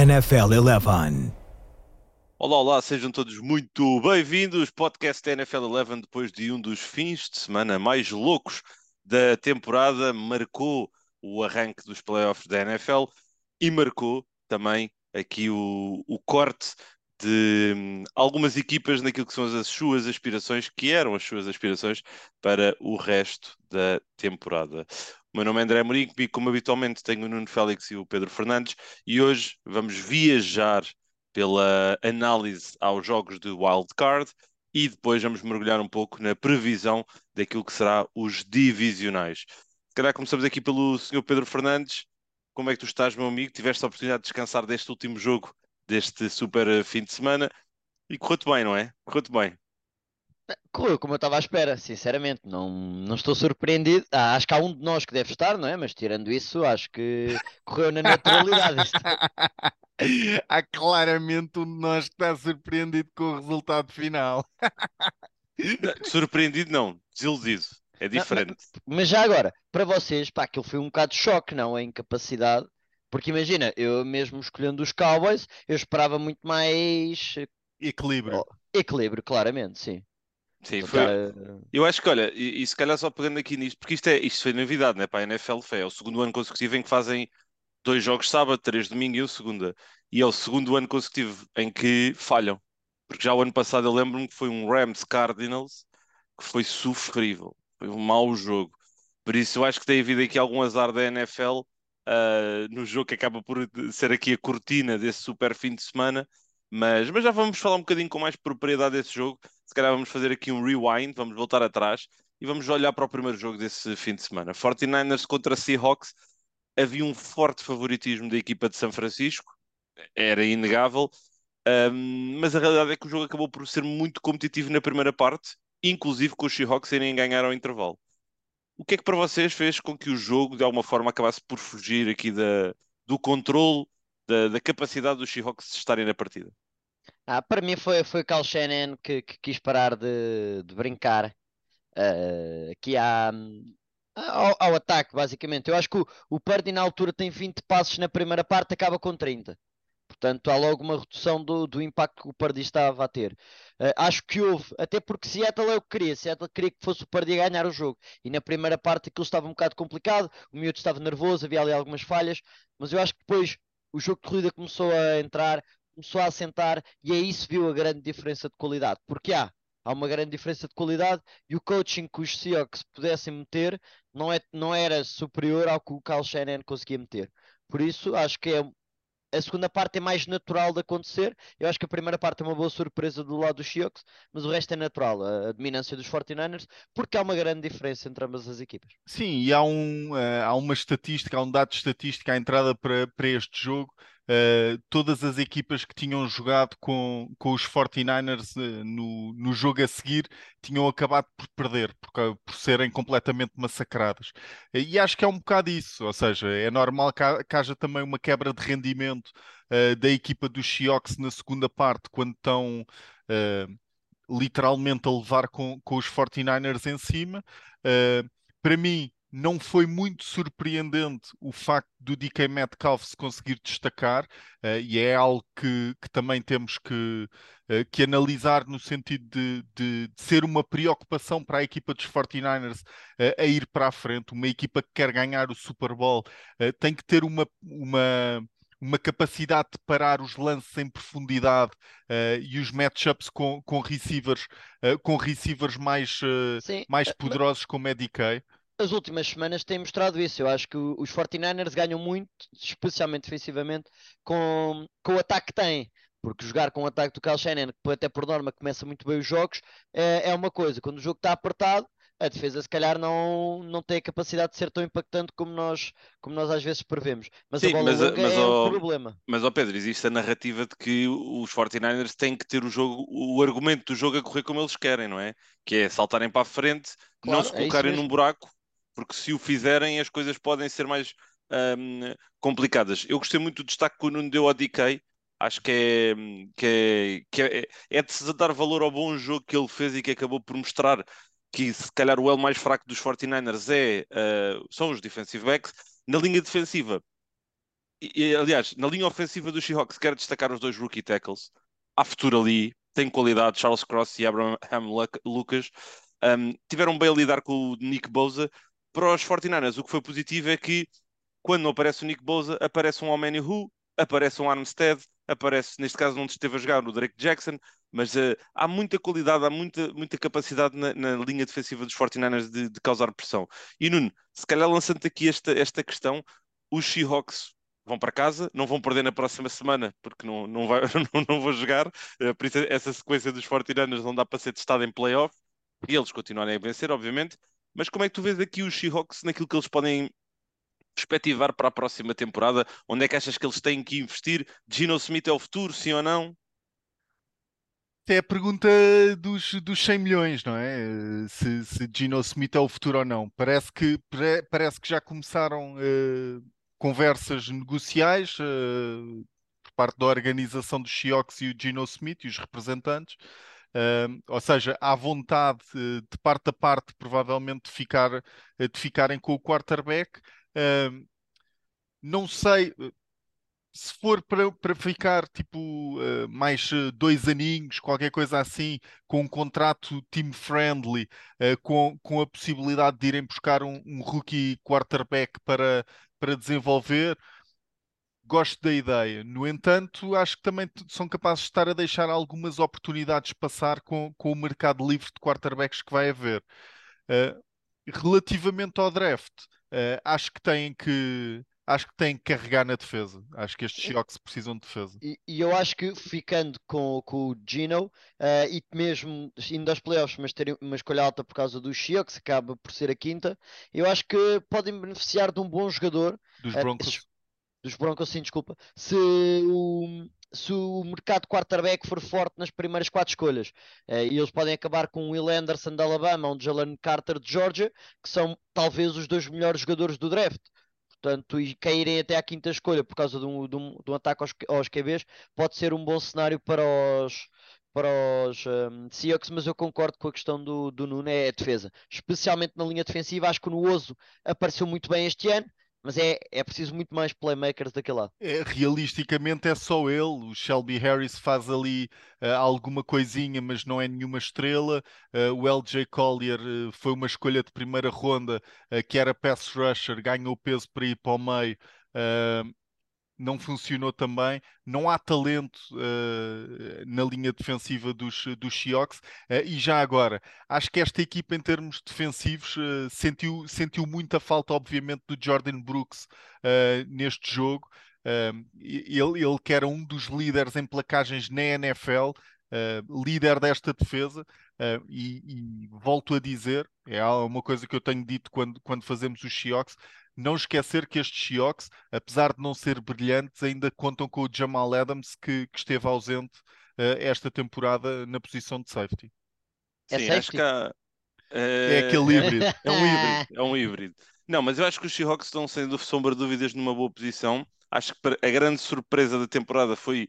NFL 11. Olá, olá, sejam todos muito bem-vindos. Podcast NFL 11, depois de um dos fins de semana mais loucos da temporada, marcou o arranque dos playoffs da NFL e marcou também aqui o, o corte de hum, algumas equipas naquilo que são as suas aspirações, que eram as suas aspirações para o resto da temporada. O meu nome é André Mourinho, e como habitualmente tenho o Nuno Félix e o Pedro Fernandes, e hoje vamos viajar pela análise aos jogos de Wild Card e depois vamos mergulhar um pouco na previsão daquilo que será os divisionais. Se calhar começamos aqui pelo Sr. Pedro Fernandes. Como é que tu estás, meu amigo? Tiveste a oportunidade de descansar deste último jogo, deste super fim de semana e correu-te bem, não é? Correu-te bem. Correu como eu estava à espera, sinceramente. Não, não estou surpreendido. Ah, acho que há um de nós que deve estar, não é? Mas tirando isso, acho que correu na naturalidade. Há claramente um de nós que está surpreendido com o resultado final. Não, Surpreendido, não, desiludido. É diferente. Mas já agora, para vocês, pá, aquilo foi um bocado de choque, não? A incapacidade. Porque imagina, eu mesmo escolhendo os Cowboys, eu esperava muito mais eh, Equilíbrio. oh, equilíbrio, claramente, sim. Sim, Do foi. cara- Eu acho que, olha, e, e se calhar só pegando aqui nisto, porque isto, é, isto foi novidade, né? Para a NFL foi, é o segundo ano consecutivo em que fazem dois jogos sábado, três domingo e um segunda. E é o segundo ano consecutivo em que falham. Porque já o ano passado eu lembro-me que foi um Rams Cardinals que foi sofrível. Foi um mau jogo. Por isso eu acho que tem havido aqui algum azar da NFL ah, no jogo que acaba por ser aqui a cortina desse super fim de semana. Mas, mas já vamos falar um bocadinho com mais propriedade desse jogo. Se calhar vamos fazer aqui um rewind, vamos voltar atrás e vamos olhar para o primeiro jogo desse fim de semana. 49ers contra Seahawks. Havia um forte favoritismo da equipa de São Francisco, era inegável, Ahm, mas a realidade é que o jogo acabou por ser muito competitivo na primeira parte, inclusive com os Seahawks irem ganhar ao intervalo. O que é que para vocês fez com que o jogo de alguma forma acabasse por fugir aqui da, do controle, da, da capacidade dos Seahawks de estarem na partida? Ah, para mim foi, foi Kyle Shanahan que, que quis parar de, de brincar ah, aqui há, ao, ao ataque, basicamente. Eu acho que o, o na altura tem 20 passos na primeira parte, acaba com 30. Portanto, há logo uma redução do, do impacto que o Purdy estava a ter. Ah, acho que houve, até porque Seattle é o que queria. Seattle queria que fosse o Purdy a ganhar o jogo. E na primeira parte aquilo estava um bocado complicado, o miúdo estava nervoso, havia ali algumas falhas, mas eu acho que depois o jogo de corrida começou a entrar, começou a assentar e aí se viu a grande diferença de qualidade. Porque há, há uma grande diferença de qualidade e o coaching que os Seahawks pudessem meter não, é, não era superior ao que o Kyle Shanahan conseguia meter. Por isso, acho que é a segunda parte é mais natural de acontecer. Eu acho que a primeira parte é uma boa surpresa do lado dos Seahawks, mas o resto é natural, a, a dominância dos 49ers, porque há uma grande diferença entre ambas as equipas. Sim, e há, um, eh, há uma estatística, há um dado estatístico à entrada para, para este jogo. Eh, todas as equipas que tinham jogado com, com os 49ers eh, no, no jogo a seguir tinham acabado por perder, por, por serem completamente massacradas. E acho que é um bocado isso, ou seja, é normal que, que haja também uma quebra de rendimento eh, da equipa dos Seahawks na segunda parte, quando estão literalmente a levar com, com os 49ers em cima. Uh, para mim, não foi muito surpreendente o facto do DK Metcalf se conseguir destacar, uh, e é algo que, que também temos que, uh, que analisar no sentido de, de- de ser uma preocupação para a equipa dos 49ers uh, a ir para a frente. Uma equipa que quer ganhar o Super Bowl tem que ter uma. uma uma capacidade de parar os lances em profundidade uh, e os matchups com, com receivers, uh, com receivers mais, uh, mais eh, poderosos como é DK. As últimas semanas têm mostrado isso. Eu acho que os 49ers ganham muito, especialmente defensivamente, com, com o ataque que têm. Porque jogar com o ataque do Kyle Shanahan, que até por norma começa muito bem os jogos, é, é uma coisa. Quando o jogo está apertado, a defesa se calhar não, não tem a capacidade de ser tão impactante como nós, como nós às vezes prevemos. Mas Sim, a bola mas mas, é um problema. Mas, ó Pedro, existe a narrativa de que os 49ers têm que ter o jogo, o argumento do jogo a correr como eles querem, não é? Que é saltarem para a frente, não Claro, se é colocarem num mesmo. buraco, porque se o fizerem as coisas podem ser mais ahm, complicadas. Eu gostei muito do destaque que o Nuno deu ao DK, acho que é, que é, que é, é de se dar valor ao bom jogo que ele fez e que acabou por mostrar que se calhar o elo mais fraco dos 49ers é, ah, são os defensive backs. Na linha defensiva, e, aliás, na linha ofensiva do Seahawks, quero destacar os dois rookie tackles. Há futuro ali, tem qualidade. Charles Cross e Abraham Lucas um, tiveram bem a lidar com o Nick Bosa. Para os 49ers, o que foi positivo é que quando não aparece o Nick Bosa, aparece um Omeni Who, aparece um Armstead, aparece, neste caso, não esteve a jogar o Drake Jackson, mas uh, há muita qualidade, há muita, muita capacidade na, na linha defensiva dos 49ers de, de, causar pressão. E Nuno, se calhar lançando aqui esta, esta questão, os Seahawks vão para casa, não vão perder na próxima semana, porque não, não, vai, não, não vou jogar, uh, por isso essa sequência dos 49ers não dá para ser testada em playoff, e eles continuarem a vencer, obviamente, mas como é que tu vês aqui os Seahawks naquilo que eles podem perspectivar para a próxima temporada? Onde é que achas que eles têm que investir? Gino Smith é o futuro, sim ou não? É a pergunta dos, dos 100 milhões, não é? Se, se Gino Smith é o futuro ou não. Parece que, parece que já começaram uh, conversas negociais uh, por parte da organização dos Seahawks e o Gino Smith e os representantes. Uh, ou seja, há vontade de parte a parte, provavelmente, de, ficar, de ficarem com o quarterback. Uh, não sei se for para, para ficar tipo uh, mais uh, dois aninhos, qualquer coisa assim, com um contrato team friendly, uh, com, com a possibilidade de irem buscar um, um rookie quarterback para, para desenvolver, gosto da ideia. No entanto, acho que também são capazes de estar a deixar algumas oportunidades passar com, com o mercado livre de quarterbacks que vai haver. relativamente ao draft, acho que têm que acho que tem que carregar na defesa. Acho que estes Seahawks precisam de defesa. E, e, eu acho que ficando com, com o Gino uh, e mesmo indo aos playoffs, mas terem uma escolha alta por causa dos Seahawks, acaba por ser a quinta, eu acho que podem beneficiar de um bom jogador. Dos Broncos. Dos Broncos, sim, desculpa. Se o, se o mercado quarterback for forte nas primeiras quatro escolhas. Uh, e eles podem acabar com o Will Anderson de Alabama ou o Jalen Carter de Georgia, que são talvez os dois melhores jogadores do draft portanto, e caírem até à quinta escolha por causa de um, de um, de um ataque aos, aos QBs, pode ser um bom cenário para os, para os um, Seahawks, mas eu concordo com a questão do, do Nuno, é a defesa, especialmente na linha defensiva. Acho que o Nuoso apareceu muito bem este ano, mas é, é preciso muito mais playmakers daquele lado. É, realisticamente é só ele. O Shelby Harris faz ali uh, alguma coisinha, mas não é nenhuma estrela. Uh, o LJ Collier uh, foi uma escolha de primeira ronda, que era pass rusher, ganhou peso para ir para o meio não funcionou também. Não há talento uh, na linha defensiva dos, dos Seahawks. Uh, e já agora, acho que esta equipa, em termos defensivos, uh, sentiu, sentiu muita falta, obviamente, do Jordan Brooks neste jogo. ele, ele que era um dos líderes em placagens na NFL, líder desta defesa. E, e, volto a dizer, é uma coisa que eu tenho dito quando, quando fazemos os Seahawks, não esquecer que estes Seahawks, apesar de não ser brilhantes, ainda contam com o Jamal Adams, que, que esteve ausente uh, esta temporada na posição de safety. É Sim, safety? acho que há, uh, é aquele híbrido. é um híbrido. É um híbrido. Não, mas eu acho que os Seahawks estão, sem sombra de dúvidas, numa boa posição. Acho que a grande surpresa da temporada foi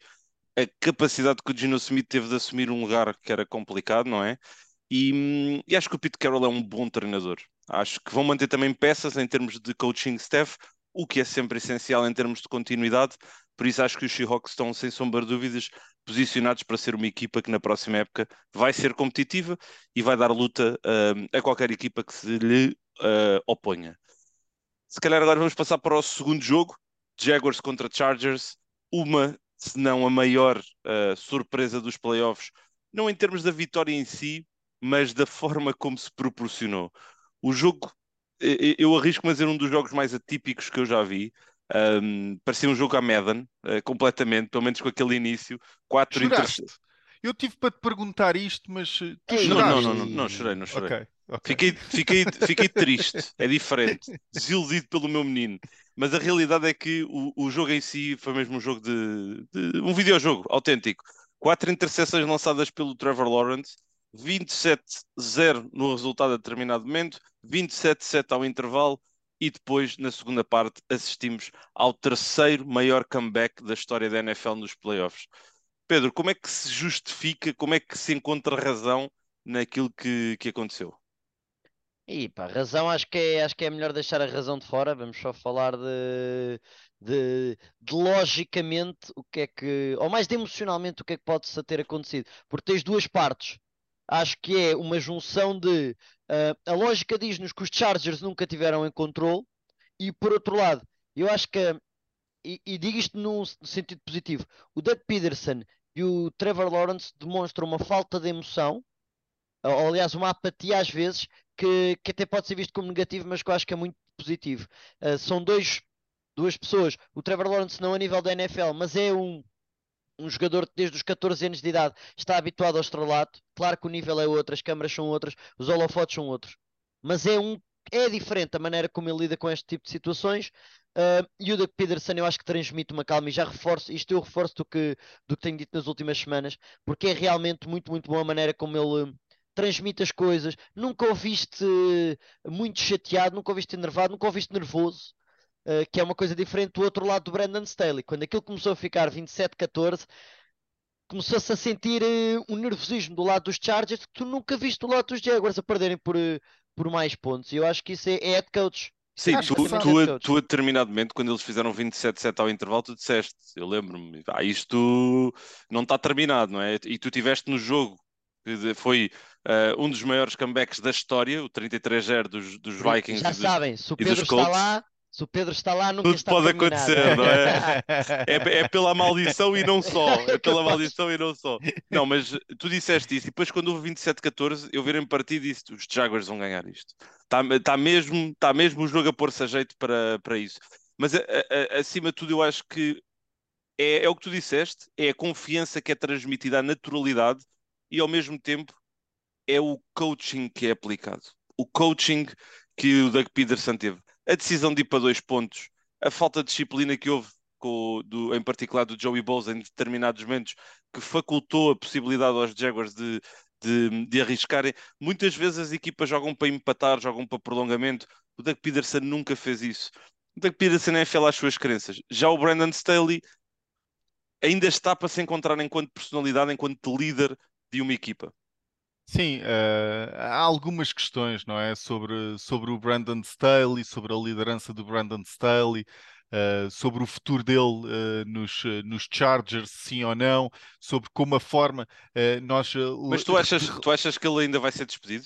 a capacidade que o Gino Smith teve de assumir um lugar que era complicado, não é? E, hum, e acho que o Pete Carroll é um bom treinador. Acho que vão manter também peças em termos de coaching staff, o que é sempre essencial em termos de continuidade. Por isso acho que os Seahawks estão, sem sombra de dúvidas, posicionados para ser uma equipa que na próxima época vai ser competitiva e vai dar luta uh, a qualquer equipa que se lhe uh, oponha. Se calhar agora vamos passar para o segundo jogo, Jaguars contra Chargers, uma, se não a maior uh, surpresa dos playoffs, não em termos da vitória em si, mas da forma como se proporcionou. O jogo, eu arrisco-me a dizer um dos jogos mais atípicos que eu já vi. Um, parecia um jogo a Madden, uh, completamente, pelo menos com aquele início. Quatro interceptações. Eu tive para te perguntar isto, mas eh, tu Ei, não, não, não, não, não, chorei, não chorei. Okay, okay. Fiquei, fiquei, fiquei triste, é diferente, desiludido pelo meu menino. Mas a realidade é que o, o jogo em si foi mesmo um jogo de, de um videojogo autêntico. Quatro interseções lançadas pelo Trevor Lawrence, 27-0 no resultado a determinado momento, 27-7 ao intervalo e depois, na segunda parte, assistimos ao terceiro maior comeback da história da NFL nos playoffs. Pedro, como é que se justifica, como é que se encontra razão naquilo que, que aconteceu? E pá, razão acho que, é, acho que é melhor deixar a razão de fora. Vamos só falar de, de, de, logicamente o que é que, ou mais de emocionalmente o que é que pode ter acontecido, porque tens duas partes. Acho que é uma junção de uh, a lógica diz-nos que os Chargers nunca tiveram em controle, e por outro lado, eu acho que, e, e digo isto num sentido positivo, o Doug Peterson e o Trevor Lawrence demonstram uma falta de emoção, ou aliás, uma apatia às vezes, que, que até pode ser visto como negativo, mas que eu acho que é muito positivo. Uh, são dois duas pessoas. O Trevor Lawrence não a nível da NFL, mas é um, um jogador que desde os 14 anos de idade está habituado ao estrelato. Claro que o nível é outro, as câmaras são outras, os holofotes são outros. Mas é um é diferente a maneira como ele lida com este tipo de situações. Uh, e o Doug Peterson eu acho que transmite uma calma e já reforço, isto eu reforço do que, do que tenho dito nas últimas semanas, porque é realmente muito, muito boa a maneira como ele transmite as coisas. Nunca o viste muito chateado, nunca o viste enervado, nunca o viste nervoso. Uh, que é uma coisa diferente do outro lado do Brandon Staley. Quando aquilo começou a ficar 27-14, começou-se a sentir uh, um nervosismo do lado dos Chargers que tu nunca viste do lado dos Jaguars a perderem por, uh, por mais pontos. E eu acho que isso é, é head coach. Sim, tu, tu, a, tu a determinado momento, quando eles fizeram 27-7 ao intervalo, tu disseste, eu lembro-me, ah, isto não está terminado, não é? E tu tiveste no jogo, que foi uh, um dos maiores comebacks da história, o 33-0 dos, dos Vikings. Já e dos, sabem, se o Pedro está lá, se o Pedro está lá, nunca Tudo está pode terminado. acontecer, não é? é? É pela maldição e não só. É pela maldição e não só. Não, mas tu disseste isso, e depois quando houve 27-14, eu virei-me partido e disse: os Jaguars vão ganhar isto. Está tá mesmo, tá mesmo o jogo a pôr-se a jeito para, para isso. Mas a, a, acima de tudo, eu acho que é, é o que tu disseste, é a confiança que é transmitida, a naturalidade e ao mesmo tempo é o coaching que é aplicado. O coaching que o Doug Peterson teve a decisão de ir para dois pontos, a falta de disciplina que houve, com, do, em particular do Joey Bosa em determinados momentos, que facultou a possibilidade aos Jaguars de, de, de, arriscarem. Muitas vezes as equipas jogam para empatar, jogam para prolongamento. O Doug Peterson nunca fez isso. O Doug Peterson é fiel às suas crenças. Já o Brandon Staley ainda está para se encontrar enquanto personalidade, enquanto líder de uma equipa. Sim, uh, há algumas questões, não é? Sobre, sobre o Brandon Staley, sobre a liderança do Brandon Staley, uh, sobre o futuro dele uh, nos, nos Chargers, sim ou não, sobre como a forma nós. Mas tu achas, tu achas que ele ainda vai ser despedido?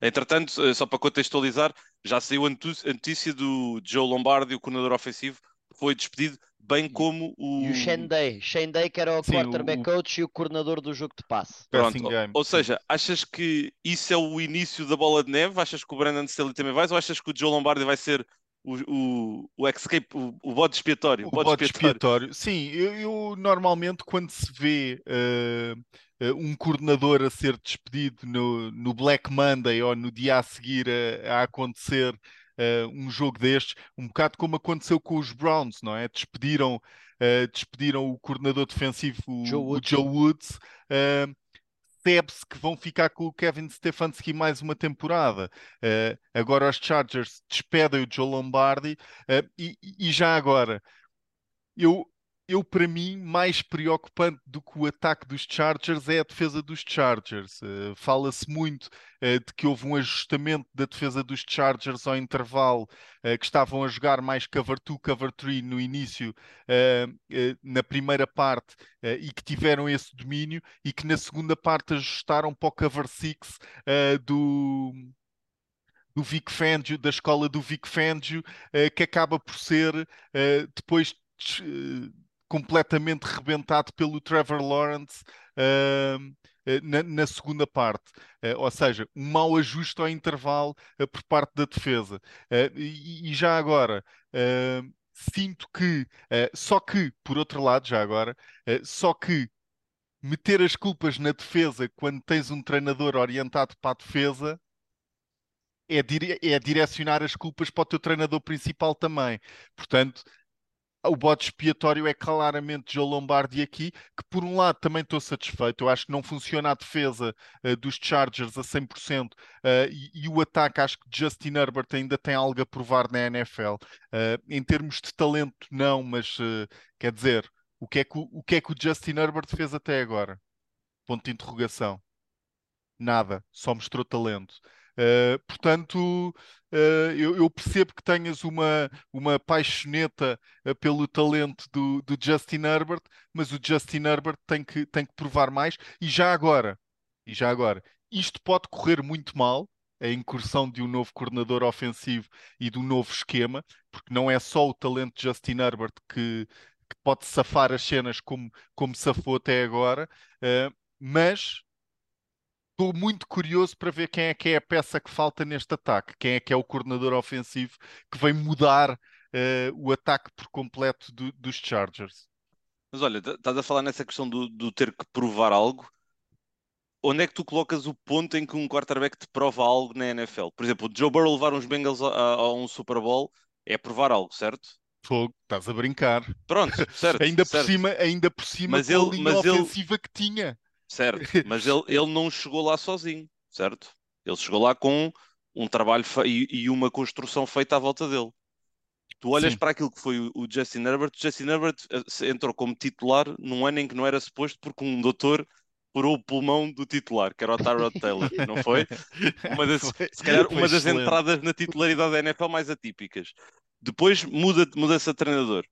Entretanto, só para contextualizar, já saiu a notícia do Joe Lombardi, o coordenador ofensivo, foi despedido bem como o. E o Shendai, Shendai que era o Sim, quarterback o... coach e o coordenador do jogo de passe. Pronto, ou, seja, achas que isso é o início da bola de neve? Achas que o Brandon Staley também vai? Ou achas que o Joe Lombardi vai ser o, o, o escape, o, o bode expiatório? O, o bode, expiatório. expiatório. Sim, eu, eu, normalmente quando se vê uh, uh, um coordenador a ser despedido no, no Black Monday ou no dia a seguir a, a acontecer uh, um jogo destes, um bocado como aconteceu com os Browns, não é? Despediram, uh, despediram o coordenador defensivo, o Joe Woods. O Joe Woods uh, percebe-se que vão ficar com o Kevin Stefanski mais uma temporada. Uh, agora os Chargers despedem o Joe Lombardi e, e, já agora eu eu, para mim, mais preocupante do que o ataque dos Chargers é a defesa dos Chargers. Uh, Fala-se muito uh, de que houve um ajustamento da defesa dos Chargers ao intervalo, uh, que estavam a jogar mais cover 2, cover 3 no início, na primeira parte, e que tiveram esse domínio, e que na segunda parte ajustaram para o cover 6 do do Vic Fangio, da escola do Vic Fangio, que acaba por ser depois completamente rebentado pelo Trevor Lawrence uh, na, na, segunda parte. Uh, ou seja, um mau ajuste ao intervalo uh, por parte da defesa. E, e, já agora. Sinto que, só que, por outro lado, já agora, só que meter as culpas na defesa quando tens um treinador orientado para a defesa é, dire é, direcionar as culpas para o teu treinador principal também. Portanto, o bode expiatório é claramente Joe Lombardi aqui, que por um lado também estou satisfeito. Eu acho que não funciona a defesa uh, dos Chargers a 100% uh, eh, e, e, o ataque, acho que Justin Herbert ainda tem algo a provar na NFL. Uh, eh, em termos de talento, não, mas quer dizer, o que, é que o, o que é que o Justin Herbert fez até agora? Ponto de interrogação. Nada, só mostrou talento. Uh, portanto, uh, eu, eu, percebo que tenhas uma, uma paixoneta uh, pelo talento do, do, Justin Herbert, mas o Justin Herbert tem que, tem que provar mais. E já agora, e já agora, isto pode correr muito mal, a incursão de um novo coordenador ofensivo e de um novo esquema, porque não é só o talento de Justin Herbert que, que pode safar as cenas como, como safou até agora, uh, mas estou muito curioso para ver quem é que é a peça que falta neste ataque, quem é que é o coordenador ofensivo que vem mudar uh, o ataque por completo do, dos Chargers. Mas olha, estás a falar nessa questão do, do, ter que provar algo. Onde é que tu colocas o ponto em que um quarterback te prova algo na NFL? Por exemplo, o Joe Burrow levar uns Bengals a, a um Super Bowl é provar algo, certo? Fogo, estás a brincar. Pronto, certo. ainda, certo. Por cima, ainda por cima mas ele, a linha mas ofensiva ele... que tinha. Certo, mas ele, ele não chegou lá sozinho, certo? Ele chegou lá com um trabalho e, e, uma construção feita à volta dele. Tu olhas Sim. para aquilo que foi o, Justin Herbert, o Justin Herbert eh, entrou como titular num ano em que não era suposto porque um doutor furou o pulmão do titular, que era o Tyrod Taylor, não foi? Uma das, foi, se calhar uma das excelente. entradas na titularidade da NFL mais atípicas. Depois muda-se muda a treinador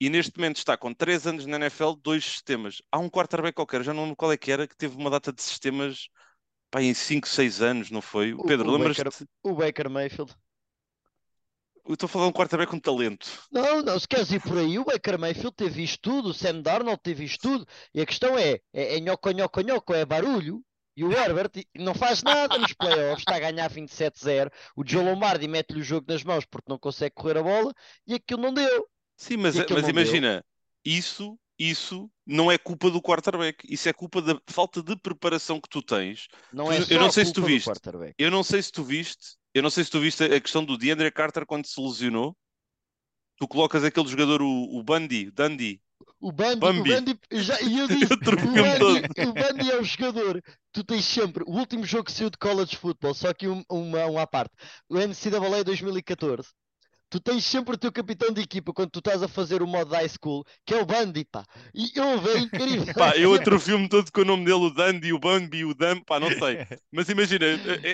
e neste momento está com 3 anos na NFL, dois sistemas. Há um quarterback qualquer, já não lembro qual é que era, que teve uma data de sistemas pá, em 5, 6 anos, não foi? O Pedro, lembras-te? O Baker Mayfield. Eu estou a falar de um quarterback com talento. Não, não, se queres ir por aí, o Baker Mayfield teve isto tudo, o Sam Darnold teve isto tudo, e a questão é, é, é nhoco, nhoco, nhoco, é barulho, e o Herbert não faz nada nos playoffs, está a ganhar 27-0, o Joe Lombardi mete-lhe o jogo nas mãos porque não consegue correr a bola, e aquilo não deu. Sim, mas, mas imagina, isso, isso não é culpa do quarterback, isso é culpa da falta de preparação que tu tens. Não é eu não sei se tu viste. Eu não sei se tu viste, eu não sei se tu viste a questão do DeAndre Carter quando se lesionou. Tu colocas aquele jogador, o, o Bundy, Dundee, o Bundy, Bambi. o Bundy, já, e eu disse, eu o, Bundy, o Bundy é o jogador. Tu tens sempre o último jogo que saiu de college football, só que um, uma, uma à parte. O NCAA 2014 tu tens sempre o teu capitão de equipa quando tu estás a fazer o modo high school, que é o Bundy, pá. E eu vejo incrível. pá, eu atrofio-me todo com o nome dele, o Dandy, o Bambi, o Dam, pá, não sei. Mas imagina,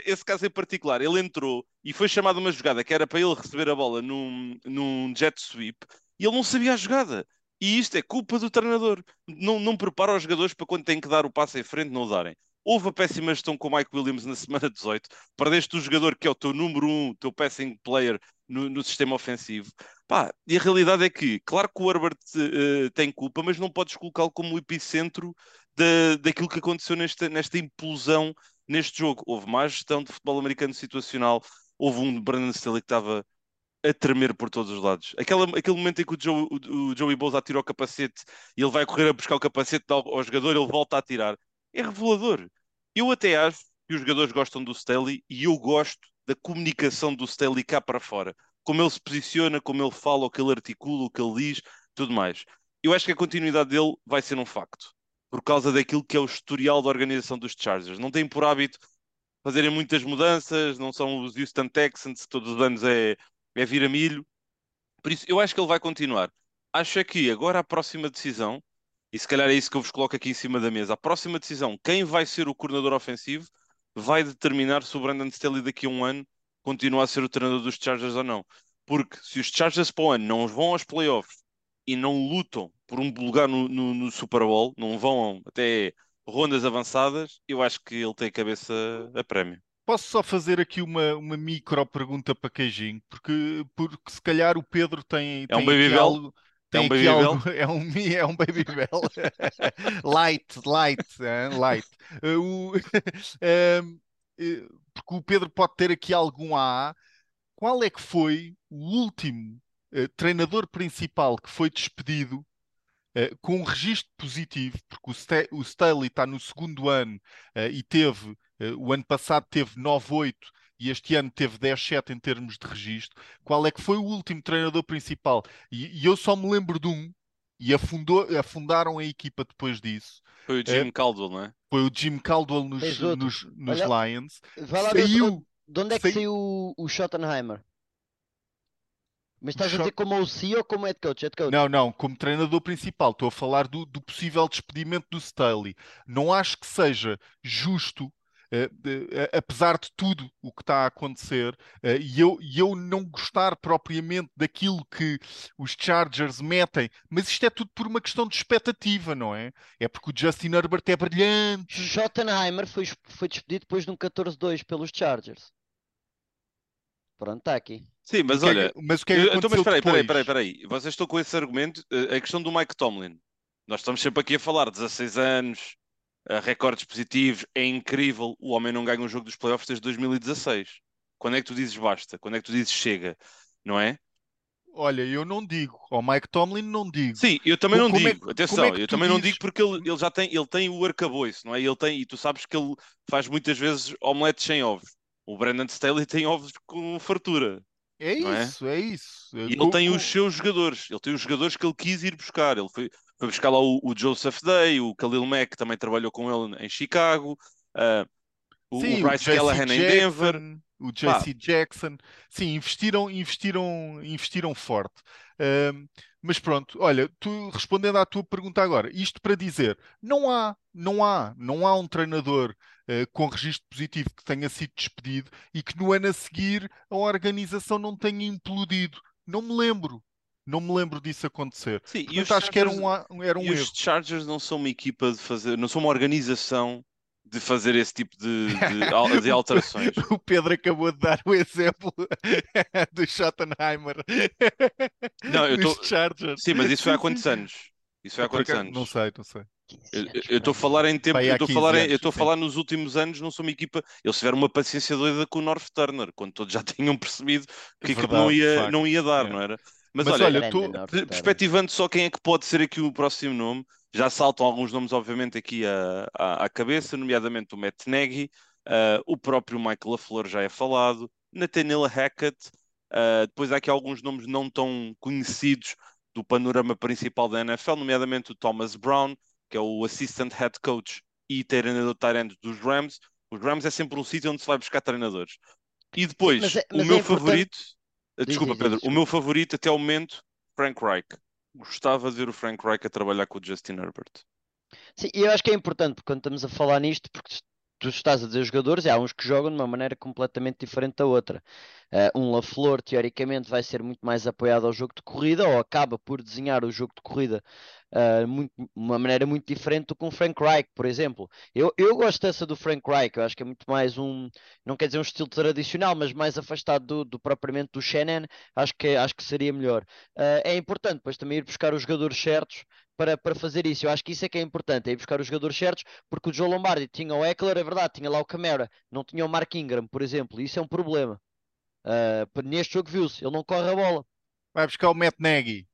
esse caso em particular, ele entrou e foi chamado uma jogada que era para ele receber a bola num, num jet sweep e ele não sabia a jogada. E isto é culpa do treinador. Não, não prepara os jogadores para quando têm que dar o passo em frente, não o darem. Houve a péssima gestão com o Mike Williams na semana 18. Perdeste o jogador que é o teu número um, teu passing player no, no sistema ofensivo. Pá, e a realidade é que, claro que o Herbert uh, tem culpa, mas não podes colocá-lo como o epicentro da, daquilo que aconteceu nesta, nesta implosão neste jogo. Houve má gestão de futebol americano situacional, houve um Brandon Staley que estava a tremer por todos os lados. Aquela, aquele momento em que o, Joe, o, o Joey Bosa atira o capacete e ele vai correr a buscar o capacete ao, ao jogador, ele volta a atirar. É revelador. Eu até acho que os jogadores gostam do Staley e eu gosto da comunicação do Staley cá para fora. Como ele se posiciona, como ele fala, o que ele articula, o que ele diz, tudo mais. Eu acho que a continuidade dele vai ser um facto, por causa daquilo que é o historial da organização dos Chargers. Não tem por hábito fazerem muitas mudanças, não são os Houston Texans, todos os anos é, é vir a milho. Por isso, eu acho que ele vai continuar. Acho é que agora a próxima decisão, e se calhar é isso que eu vos coloco aqui em cima da mesa, a próxima decisão, quem vai ser o coordenador ofensivo, vai determinar se o Brandon Staley daqui a um ano continua a ser o treinador dos Chargers ou não. Porque se os Chargers para o ano não vão aos playoffs e não lutam por um lugar no, no, no Super Bowl, não vão até rondas avançadas, eu acho que ele tem a cabeça a prémio. Posso só fazer aqui uma, uma micro pergunta para Queijinho, porque, porque se calhar o Pedro tem, é tem um baby algo, tem é um baby algo, é um é um baby bell. Light light light. Uh, uh, porque o Pedro pode ter aqui algum A. Qual é que foi o último uh, treinador principal que foi despedido com um registro positivo? Porque o, St o Staley está no segundo ano e teve o ano passado teve 9-8 e este ano teve 10-7 em termos de registro. Qual é que foi o último treinador principal? E, e eu só me lembro de um, e afundou, afundaram a equipa depois disso. Foi o Jim é, Caldwell, não é? Foi o Jim Caldwell nos, nos, nos Olha, Lions. Vai lá saiu, de onde é que saiu, saiu o Schottenheimer? Mas estás a dizer como OC ou como head coach? head coach? Não, não, como treinador principal. Estou a falar do, do possível despedimento do Staley. Não acho que seja justo apesar de tudo o que está a acontecer, e eu, e eu não gostar propriamente daquilo que os Chargers metem, mas isto é tudo por uma questão de expectativa, não é? É porque o Justin Herbert é brilhante. Schottenheimer foi, foi despedido depois de um 14-2 pelos Chargers. Pronto, está aqui. Sim, mas é olha, mas o que é que então, mas peraí, peraí, depois? peraí, peraí. Vocês estão com esse argumento, eh, a questão do Mike Tomlin. Nós estamos sempre aqui a falar 16 anos, eh, recordes positivos, é incrível. O homem não ganha um jogo dos playoffs desde 2016. Quando é que tu dizes basta? Quando é que tu dizes chega? Não é? Olha, eu não digo. Ao Mike Tomlin não digo. Sim, eu também não como é digo. que- Atenção, é eu também não dizes- digo porque ele, ele já tem, ele tem o arcabouço, não é? Ele tem, e tu sabes que ele faz muitas vezes omeletes sem ovos. O Brandon Staley tem ovos com fartura. É não é? isso, é isso. E ele tem os seus jogadores. Ele tem os jogadores que ele quis ir buscar. Ele foi, foi buscar lá o, o Joseph Day, o Khalil Mack também trabalhou com ele em Chicago, ah, o, o Sim, Bryce JC Callahan em Denver. O JC Jackson. Sim, investiram, investiram, investiram forte. Ahm, mas pronto, olha, tu respondendo à tua pergunta agora, isto para dizer, não há, não há, não há um treinador eh, com registro positivo que tenha sido despedido e que no ano a seguir a organização não tenha implodido. Não me lembro. Não me lembro disso acontecer. Sim, e Portanto, os acho que era Chargers- um, era um E erro. os Chargers não são uma equipa de fazer, não são uma organização de fazer esse tipo de, de, de alterações. O Pedro acabou de dar o exemplo do Schottenheimer Não, eu tô- Chargers. Sim, mas isso foi há quantos anos? Isso foi há quantos anos? Não sei, não sei. Eu- estou a falar em tempo, eu estou a 15 falar, eu estou a falar nos últimos anos, não sou uma equipa. Eles tiveram uma paciência doida com o North Turner, quando todos já tinham percebido que não ia, não ia dar, É. não era? Mas, Mas olha, olha, per- Turner. perspectivando só quem é que pode ser aqui o próximo nome, já saltam alguns nomes, obviamente, aqui à, à, à cabeça, nomeadamente o Matt Nagy, ah, o próprio Michael LaFleur já é falado, Nathaniel Hackett, ah, depois há aqui alguns nomes não tão conhecidos do panorama principal da NFL, nomeadamente o Thomas Brown, que é o Assistant Head Coach e treinador Tyrant dos Rams. Os Rams é sempre um sítio onde se vai buscar treinadores. E depois, mas é- o mas meu é favorito, desculpa Pedro, o meu favorito até ao momento, Frank Reich. Gostava de ver o Frank Reich a trabalhar com o Justin Herbert. Sim, e eu acho que é importante porque quando estamos a falar nisto, porque tu estás a dizer jogadores, e há uns que jogam de uma maneira completamente diferente da outra. Eh, um LaFleur, teoricamente, vai ser muito mais apoiado ao jogo de corrida, ou acaba por desenhar o jogo de corrida eh, muito, uma maneira muito diferente do que um Frank Reich, por exemplo. Eu, eu gosto dessa do Frank Reich, eu acho que é muito mais um, não quer dizer um estilo tradicional, mas mais afastado do, do propriamente do Shannon, acho que, acho que seria melhor. Eh, é importante depois também ir buscar os jogadores certos para, para fazer isso. Eu acho que isso é que é importante, é ir buscar os jogadores certos, porque o Joe Lombardi tinha o Eckler, é verdade, tinha lá o Camara, não tinha o Mark Ingram, por exemplo, isso é um problema. Ah, neste jogo viu-se, ele não corre a bola. Vai buscar o Matt Nagy.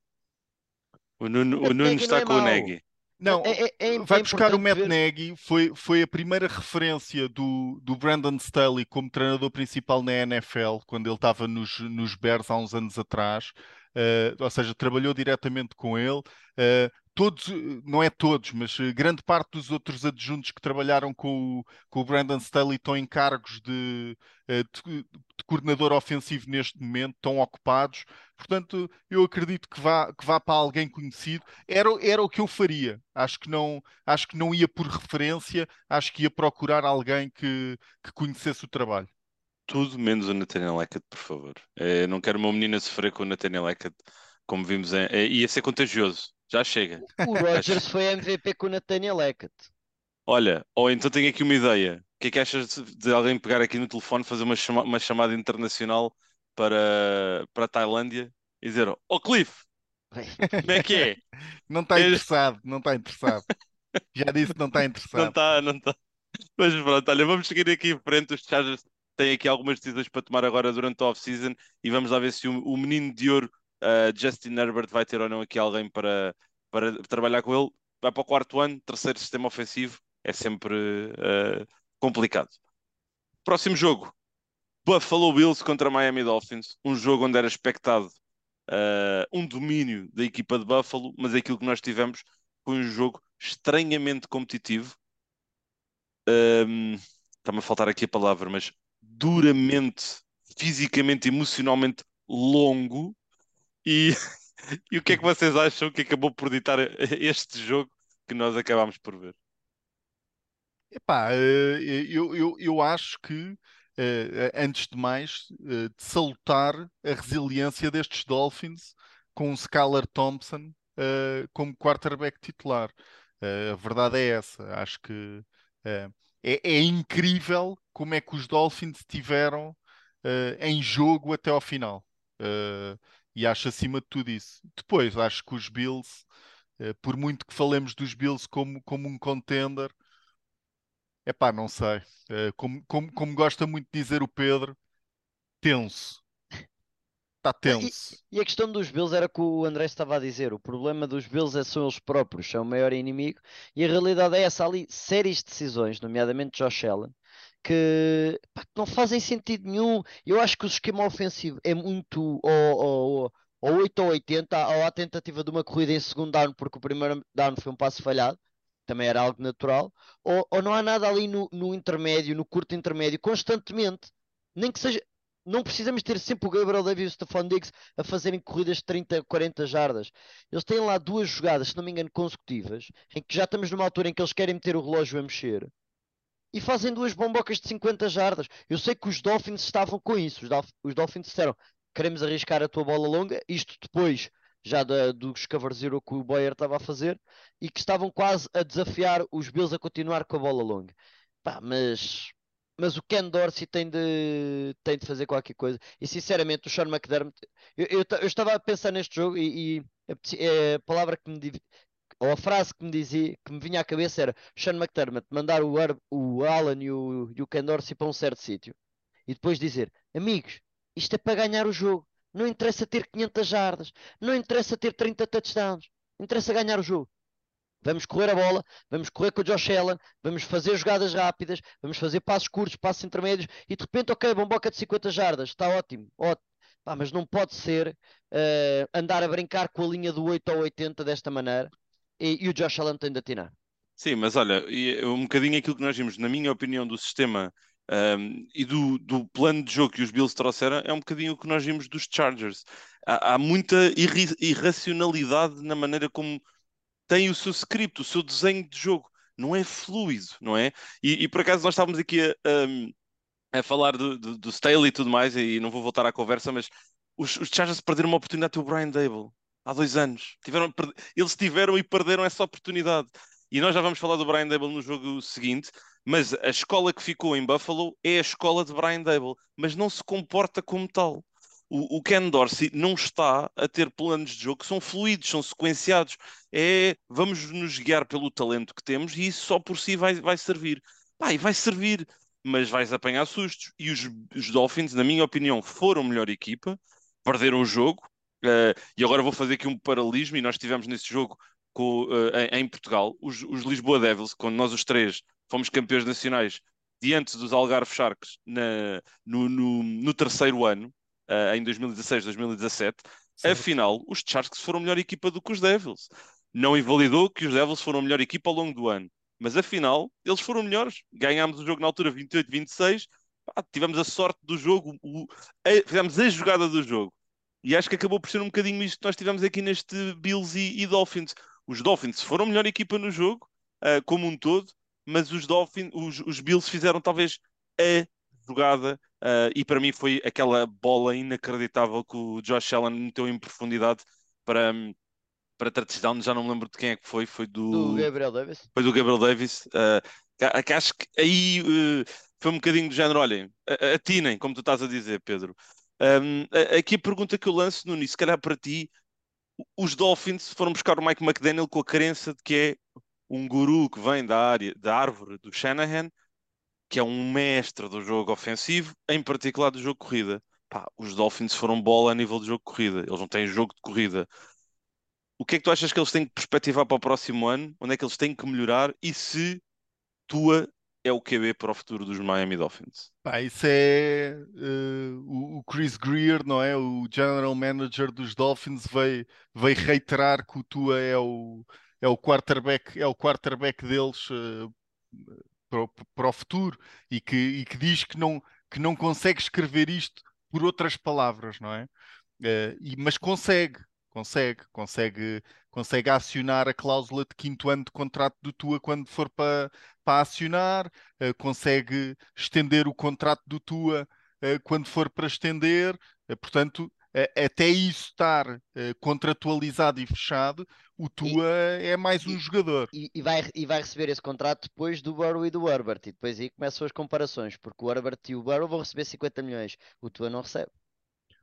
O Nuno, o Nuno está não é com o. Nagy. Não, É- é- é- vai é buscar o Matt ver- Nagy, foi, foi a primeira referência do, do Brandon Staley como treinador principal na NFL, quando ele estava nos, nos Bears há uns anos atrás. Eh, ou seja, trabalhou diretamente com ele. Eh, todos, não é todos, mas eh, grande parte dos outros adjuntos que trabalharam com o, com o Brandon Staley estão em cargos de, de- de coordenador ofensivo neste momento, estão ocupados. Portanto, eu acredito que vá, que vá para alguém conhecido. Era, era o que eu faria. Acho que não, acho que não ia por referência, acho que ia procurar alguém que, que conhecesse o trabalho. Tudo menos o Nathaniel Hackett, por favor. Eh, não quero uma menina sofrer com o Nathaniel Hackett, como vimos. Em, eh, ia ser contagioso. Já chega. O Rodgers foi MVP com o Nathaniel Hackett. Olha, ou então tenho aqui uma ideia. O que é que achas de, alguém pegar aqui no telefone, fazer uma, chama- uma chamada internacional para, para a Tailândia e dizer: Ó Cliff, como é que é? Não está É- interessado, não está interessado. Já disse que não está Não interessado. está, não está. Mas pronto, olha, vamos seguir aqui em frente. Os Chargers têm aqui algumas decisões para tomar agora durante a off-season e vamos lá ver se o, o menino de ouro, uh, Justin Herbert, vai ter ou não aqui alguém para, para trabalhar com ele. Vai para o quarto ano, terceiro sistema ofensivo, é sempre uh, complicado. Próximo jogo: Buffalo Bills contra Miami Dolphins. Um jogo onde era expectado uh, um domínio da equipa de Buffalo, mas aquilo que nós tivemos foi um jogo estranhamente competitivo. Um, Está-me a faltar aqui a palavra, mas duramente, fisicamente, emocionalmente longo. E, e o que é que vocês acham que acabou por ditar este jogo que nós acabámos por ver? Epá, eh, eu, eu, eu acho que, eh, antes de mais, eh, de salutar a resiliência destes Dolphins com o Skylar Thompson como quarterback titular. a verdade é essa. Acho que é, é incrível como é que os Dolphins tiveram em jogo até ao final. e acho acima de tudo isso. Depois, acho que os Bills, por muito que falemos dos Bills como, como um contender, Epá, não sei. Uh, como, como, como gosta muito de dizer o Pedro, tenso. Está tenso. E, e, a questão dos Bills era o que o André estava a dizer. O problema dos Bills é são eles próprios, são o maior inimigo. E a realidade é essa ali, séries de decisões, nomeadamente Josh Allen, que, pá, que não fazem sentido nenhum. Eu acho que o esquema ofensivo é muito ou, ou, ou 8 ou 80, ou a tentativa de uma corrida em segundo down, porque o primeiro down foi um passo falhado também era algo natural, ou, ou não há nada ali no, no, intermédio, no curto intermédio, constantemente, nem que seja. Não precisamos ter sempre o Gabriel Davis e o Stephon Diggs a fazerem corridas de 30, 40 jardas. Eles têm lá duas jogadas, se não me engano, consecutivas, em que já estamos numa altura em que eles querem meter o relógio a mexer e fazem duas bombocas de 50 jardas. Eu sei que os Dolphins estavam com isso. Os, Dolphins, os Dolphins disseram: queremos arriscar a tua bola longa. Isto depois já da, dos que o Boyer estava a fazer e que estavam quase a desafiar os Bills a continuar com a bola longa. Pá, mas, mas o Ken Dorsey tem de, tem de fazer qualquer coisa. E sinceramente, o Sean McDermott, eu, eu, eu estava a pensar neste jogo e, e a, a, palavra que me ou a frase que me dizia, que me vinha à cabeça era Sean McDermott mandar o, o Alan e o, e o Ken Dorsey para um certo sítio e depois dizer: Amigos, isto é para ganhar o jogo. Não interessa ter 500 jardas. Não interessa ter 30 touchdowns. Interessa ganhar o jogo. Vamos correr a bola, vamos correr com o Josh Allen, vamos fazer jogadas rápidas, vamos fazer passos curtos, passos intermédios e de repente, ok, bomboca de 50 jardas, está ótimo, ótimo. Pá, mas não pode ser uh, andar a brincar com a linha do 8 ao 80 desta maneira e, e o Josh Allen tem de atinar. Sim, mas olha, um bocadinho aquilo que nós vimos, na minha opinião, do sistema um, e do, do, plano de jogo que os Bills trouxeram é um bocadinho o que nós vimos dos Chargers. Há, há muita irri irracionalidade na maneira como tem o seu script, o seu desenho de jogo. Não é fluido, não é? E, e por acaso nós estávamos aqui a, a, a falar do, do, do Staley e tudo mais, e não vou voltar à conversa, mas os, os Chargers perderam uma oportunidade com o Brian Dable há dois anos. Tiveram, eles tiveram e perderam essa oportunidade. E nós já vamos falar do Brian Dable no jogo seguinte, mas a escola que ficou em Buffalo é a escola de Brian Dable, mas não se comporta como tal. O, o Ken Dorsey não está a ter planos de jogo que são fluidos, são sequenciados. É vamos nos guiar pelo talento que temos e isso só por si vai, vai servir. Pá, e vai servir, mas vais apanhar sustos. E os, os Dolphins, na minha opinião, foram melhor equipa, perderam o jogo. Uh, e agora vou fazer aqui um paralelismo. E nós tivemos nesse jogo com, uh, em, em, Portugal, os, os Lisboa Devils, quando nós os três fomos campeões nacionais diante dos Algarve Sharks na, no, no, no, terceiro ano, uh, em 2016, 2017. Certo. Afinal, os Sharks foram a melhor equipa do que os Devils. Não invalidou que os Devils foram a melhor equipa ao longo do ano. Mas afinal, eles foram melhores. Ganhámos o jogo na altura 28-26. tivemos a sorte do jogo, o, a, fizemos a jogada do jogo. E acho que acabou por ser um bocadinho isto que nós tivemos aqui neste Bills e, e Dolphins. Os Dolphins foram a melhor equipa no jogo, uh, como um todo, mas os Dolphins, os, os Bills fizeram talvez a jogada uh, e para mim foi aquela bola inacreditável que o Josh Allen meteu em profundidade para, para touchdown, já não me lembro de quem é que foi, foi do, do Gabriel Davis. Foi do Gabriel Davis. Uh, que acho que aí uh, foi um bocadinho do género, olhem, atinem, como tu estás a dizer, Pedro. Um, aqui a pergunta que eu lanço, Nuno, se calhar para ti, os Dolphins foram buscar o Mike McDaniel com a crença de que é um guru que vem da área da árvore do Shanahan, que é um mestre do jogo ofensivo, em particular do jogo de corrida. Pá, os Dolphins foram bola a nível de jogo de corrida, eles não têm jogo de corrida. O que é que tu achas que eles têm que perspectivar para o próximo ano? Onde é que eles têm que melhorar? E se tua é o QB para o futuro dos Miami Dolphins? Pá, isso é uh, o Chris Greer, não é? O General Manager dos Dolphins veio, veio reiterar que o Tua é o, é o quarterback, é o quarterback deles uh, para, o, para, o, futuro e que, e que diz que não, que não consegue escrever isto por outras palavras, não é? Uh, e, mas consegue, Consegue, consegue, consegue acionar a cláusula de quinto ano de contrato do Tua quando for para, para acionar, uh, consegue estender o contrato do Tua uh, quando for para estender. Portanto, até isso estar contratualizado e fechado, o Tua e, é mais um e, jogador. E, e, vai, e vai receber esse contrato depois do Burrow e do Herbert. E depois aí começam as comparações, porque o Herbert e o Burrow vão receber 50 milhões, o Tua não recebe.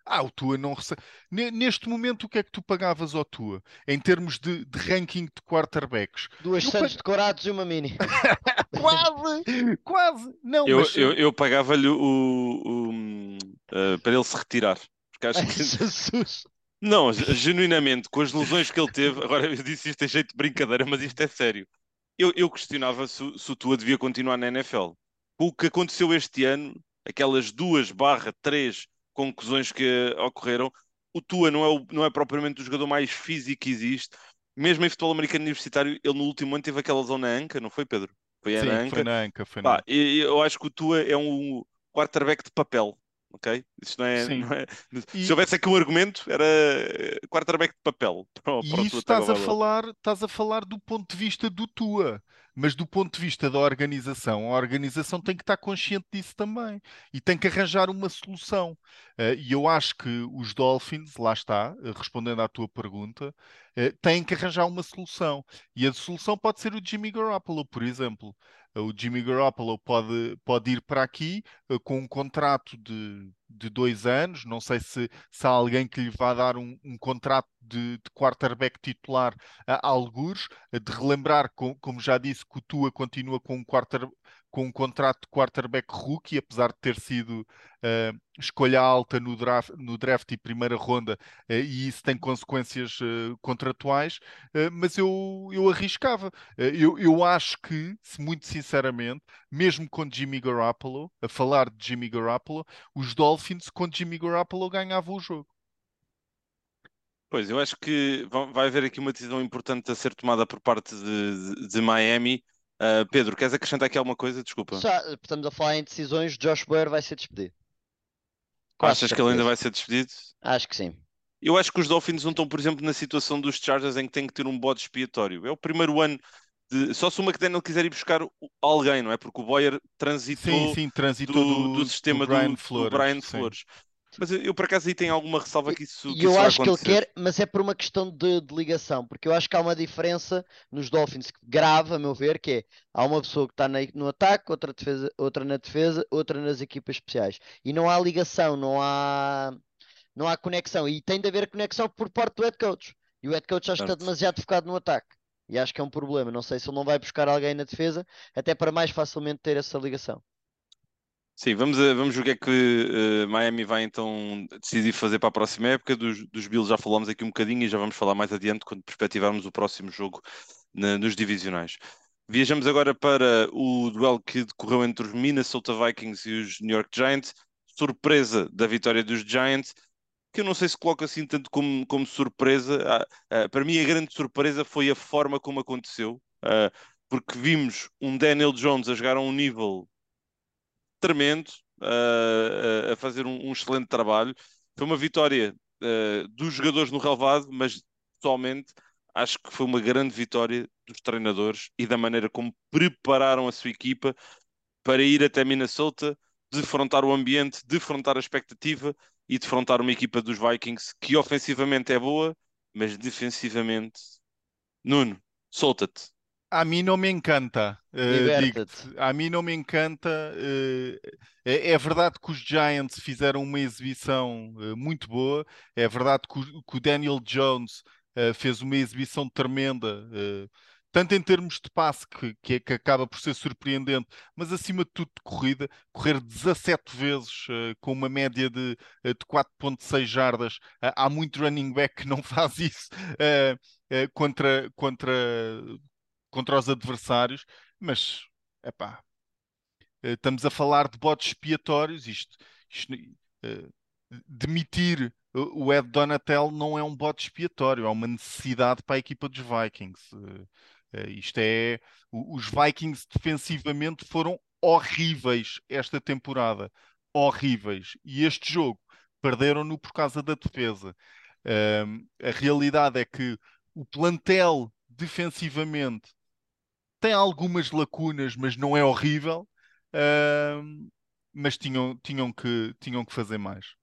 Ah, o Tua não recebe. Neste momento, o que é que tu pagavas ao Tua? Em termos de, de ranking de quarterbacks? Duas eu Santos pag... decorados e uma mini. quase! Quase! Não, eu, mas... eu, eu pagava-lhe o, o, o uh, para ele se retirar. Porque acho que. Jesus! Não, genuinamente, com as lesões que ele teve, agora eu disse isto em jeito de brincadeira, mas isto é sério. Eu, eu questionava se, se o Tua devia continuar na NFL. O que aconteceu este ano, aquelas duas barra três conclusões que ocorreram. O Tua não é, o, não é propriamente o jogador mais físico que existe. Mesmo em futebol americano universitário, ele no último ano teve aquela zona anca, não foi, Pedro? Foi Sim, na anca. Foi na anca, foi na anca. eu acho que o Tua é um quarterback de papel ok? Isso não é, não é... E... Se houvesse aqui um argumento, era eh, quarterback de papel. Para, e para isso estás a, falar, estás a falar do ponto de vista do Tua, mas do ponto de vista da organização, a organização tem que estar consciente disso também e tem que arranjar uma solução. Uh, e eu acho que os Dolphins, lá está, uh, respondendo à tua pergunta, uh, têm que arranjar uma solução. E a solução pode ser o Jimmy Garoppolo, por exemplo o Jimmy Garoppolo pode, pode ir para aqui uh, com um contrato de, de dois anos. Não sei se, se há alguém que lhe vá dar um, um contrato de, de, quarterback titular a algures, uh, de relembrar, com, como já disse, que o Tua continua com um quarter, com um contrato de quarterback rookie, apesar de ter sido uh, escolha alta no draft, no draft e primeira ronda, uh, e isso tem consequências uh, contratuais, mas eu, eu arriscava. eu, eu acho que, muito sinceramente, mesmo com Jimmy Garoppolo, a falar de Jimmy Garoppolo, os Dolphins com Jimmy Garoppolo ganhavam o jogo. Pois, eu acho que vai haver aqui uma decisão importante a ser tomada por parte de, de, de Miami Uh, Pedro, queres acrescentar aqui alguma coisa? Desculpa. Só, estamos a falar em decisões, Josh Boyer vai ser despedido. Achas que ele ainda vai ser despedido? Acho que sim. Eu acho que os Dolphins não estão, por exemplo, na situação dos Chargers em que têm que ter um bode expiatório. É o primeiro ano de... Só se o McDaniel quiser ir buscar alguém, não é? Porque o Boyer transitou, sim, sim, transitou do, do, do sistema do Brian Flores. Do Brian Flores. Mas eu, por acaso aí tenho alguma ressalva que isso. E eu acho que ele quer, mas é por uma questão de, de, ligação, porque eu acho que há uma diferença nos Dolphins grave, a meu ver, que é há uma pessoa que está no ataque, outra, defesa, outra na defesa, outra nas equipas especiais. E não há ligação, não há, não há conexão. E tem de haver conexão por parte do head coach. E o head coach acho que está demasiado focado no ataque. E acho que é um problema. Não sei se ele não vai buscar alguém na defesa, até para mais facilmente ter essa ligação. Sim, vamos, a, vamos ver o que é que uh, Miami vai então decidir fazer para a próxima época. Dos, dos Bills já falamos aqui um bocadinho e já vamos falar mais adiante quando perspectivarmos o próximo jogo na, nos divisionais. Viajamos agora para o duelo que decorreu entre os Minnesota Vikings e os New York Giants. Surpresa da vitória dos Giants, que eu não sei se coloco assim tanto como, como surpresa. Ah, ah, para mim, a grande surpresa foi a forma como aconteceu, ah, porque vimos um Daniel Jones a jogar a um nível tremendo, uh, a fazer um, um, excelente trabalho. Foi uma vitória uh, dos jogadores no relevado, mas pessoalmente acho que foi uma grande vitória dos treinadores e da maneira como prepararam a sua equipa para ir até Minnesota, defrontar o ambiente, defrontar a expectativa e defrontar uma equipa dos Vikings que ofensivamente é boa, mas defensivamente. Nuno, solta-te. A mim não me encanta. Uh, a mim não me encanta. Uh, é, é, verdade que os Giants fizeram uma exibição uh, muito boa. É verdade que o, que o Daniel Jones fez uma exibição tremenda, tanto em termos de passe, que, que, é, que, acaba por ser surpreendente, mas acima de tudo de corrida, correr 17 vezes com uma média de, de 4,6 jardas. há muito running back que não faz isso. contra, contra contra os adversários, mas epá, eh, estamos a falar de botes expiatórios. Isto, isto uh, demitir o Ed Donatel não é um bote expiatório, é uma necessidade para a equipa dos Vikings. Uh, isto é, os Vikings defensivamente foram horríveis esta temporada, horríveis. E este jogo perderam-no por causa da defesa. A realidade é que o plantel defensivamente tem algumas lacunas, mas não é horrível. Um, mas tinham, tinham, que, tinham que fazer mais.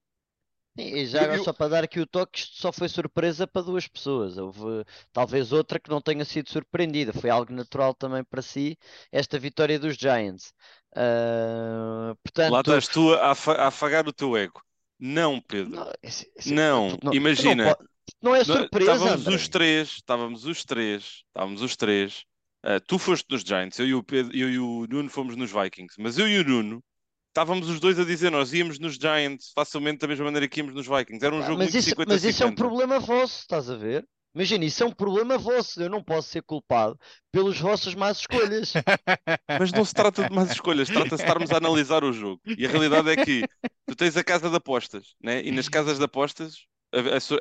E já agora, eu- só para dar aqui o toque, isto só foi surpresa para duas pessoas. Houve talvez outra que não tenha sido surpreendida. Foi algo natural também para si, esta vitória dos Giants. Lá portanto, estás tu a, afa- a afagar o teu ego. Não, Pedro. não, esse- esse- Não, tu imagina. po- não é Não, surpresa, Estávamos André. os três, estávamos os três, estávamos os três. Ah, tu foste nos Giants, eu e, o Pedro, eu e o Nuno fomos nos Vikings, mas eu e o Nuno estávamos os dois a dizer, nós íamos nos Giants facilmente da mesma maneira que íamos nos Vikings. Era um Ah, jogo mas muito isso, mas isso é um 50-50. problema vosso, estás a ver? Imagina, isso é um problema vosso. Eu não posso ser culpado pelas vossas más escolhas. Mas não se trata de más escolhas, trata-se de estarmos a analisar o jogo. E a realidade é que tu tens a casa de apostas, né? E nas casas de apostas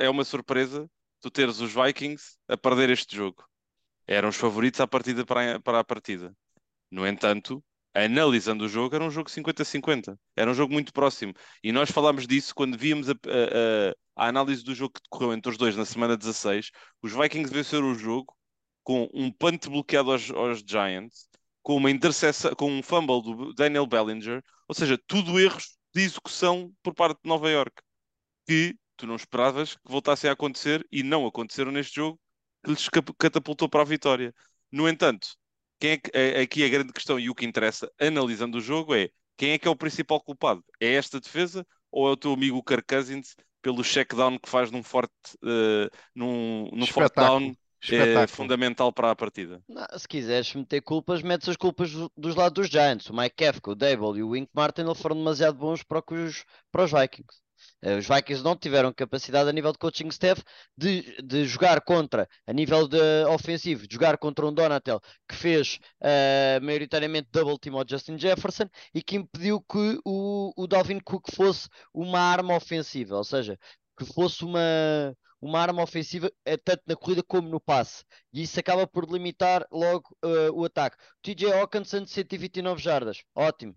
é uma surpresa tu teres os Vikings a perder este jogo. Eram os favoritos à partida para a, para a partida. No entanto, analisando o jogo, era um jogo 50-50. Era um jogo muito próximo. E nós falámos disso quando víamos a, a- a- análise do jogo que decorreu entre os dois na semana 16. Os Vikings venceram o jogo com um punt bloqueado aos, aos Giants, com uma interseção, com um fumble do Daniel Bellinger, ou seja, tudo erros de execução por parte de Nova York, que tu não esperavas que voltassem a acontecer e não aconteceram neste jogo, que lhes catapultou para a vitória. No entanto, quem é que, é- aqui a grande questão e o que interessa, analisando o jogo, é quem é que é o principal culpado? É esta defesa ou é o teu amigo Kirk Cousins pelo check down que faz num forte, eh, num, num forte down é fundamental para a partida. Não, se quiseres meter culpas, metes as culpas do- dos lados dos Giants. O Mike Kafka, o Dable e o Wink Martin foram demasiado bons para, os, para os Vikings. Eh, Os Vikings não tiveram capacidade a nível de coaching staff de, de jogar contra, a nível de ofensivo, de jogar contra um Donatel que fez eh, maioritariamente double team ao Justin Jefferson e que impediu que o, o Dalvin Cook fosse uma arma ofensiva, ou seja, que fosse uma, uma arma ofensiva eh, tanto na corrida como no passe. E isso acaba por limitar logo eh, o ataque. TJ Hawkinson, 129 jardas. Ótimo.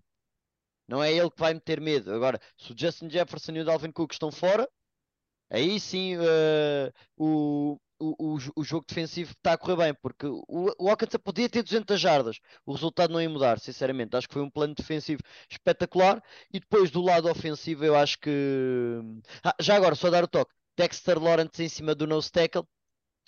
Não é ele que vai meter medo. Agora, se o Justin Jefferson e o Dalvin Cook estão fora, aí sim eh, o, o, o, o jogo defensivo está a correr bem. Porque o, o Hawkinson podia ter 200 jardas. O resultado não ia mudar, sinceramente. Acho que foi um plano defensivo espetacular. E depois do lado ofensivo, eu acho que. Ah, já agora, só dar o toque. Dexter Lawrence em cima do nose tackle.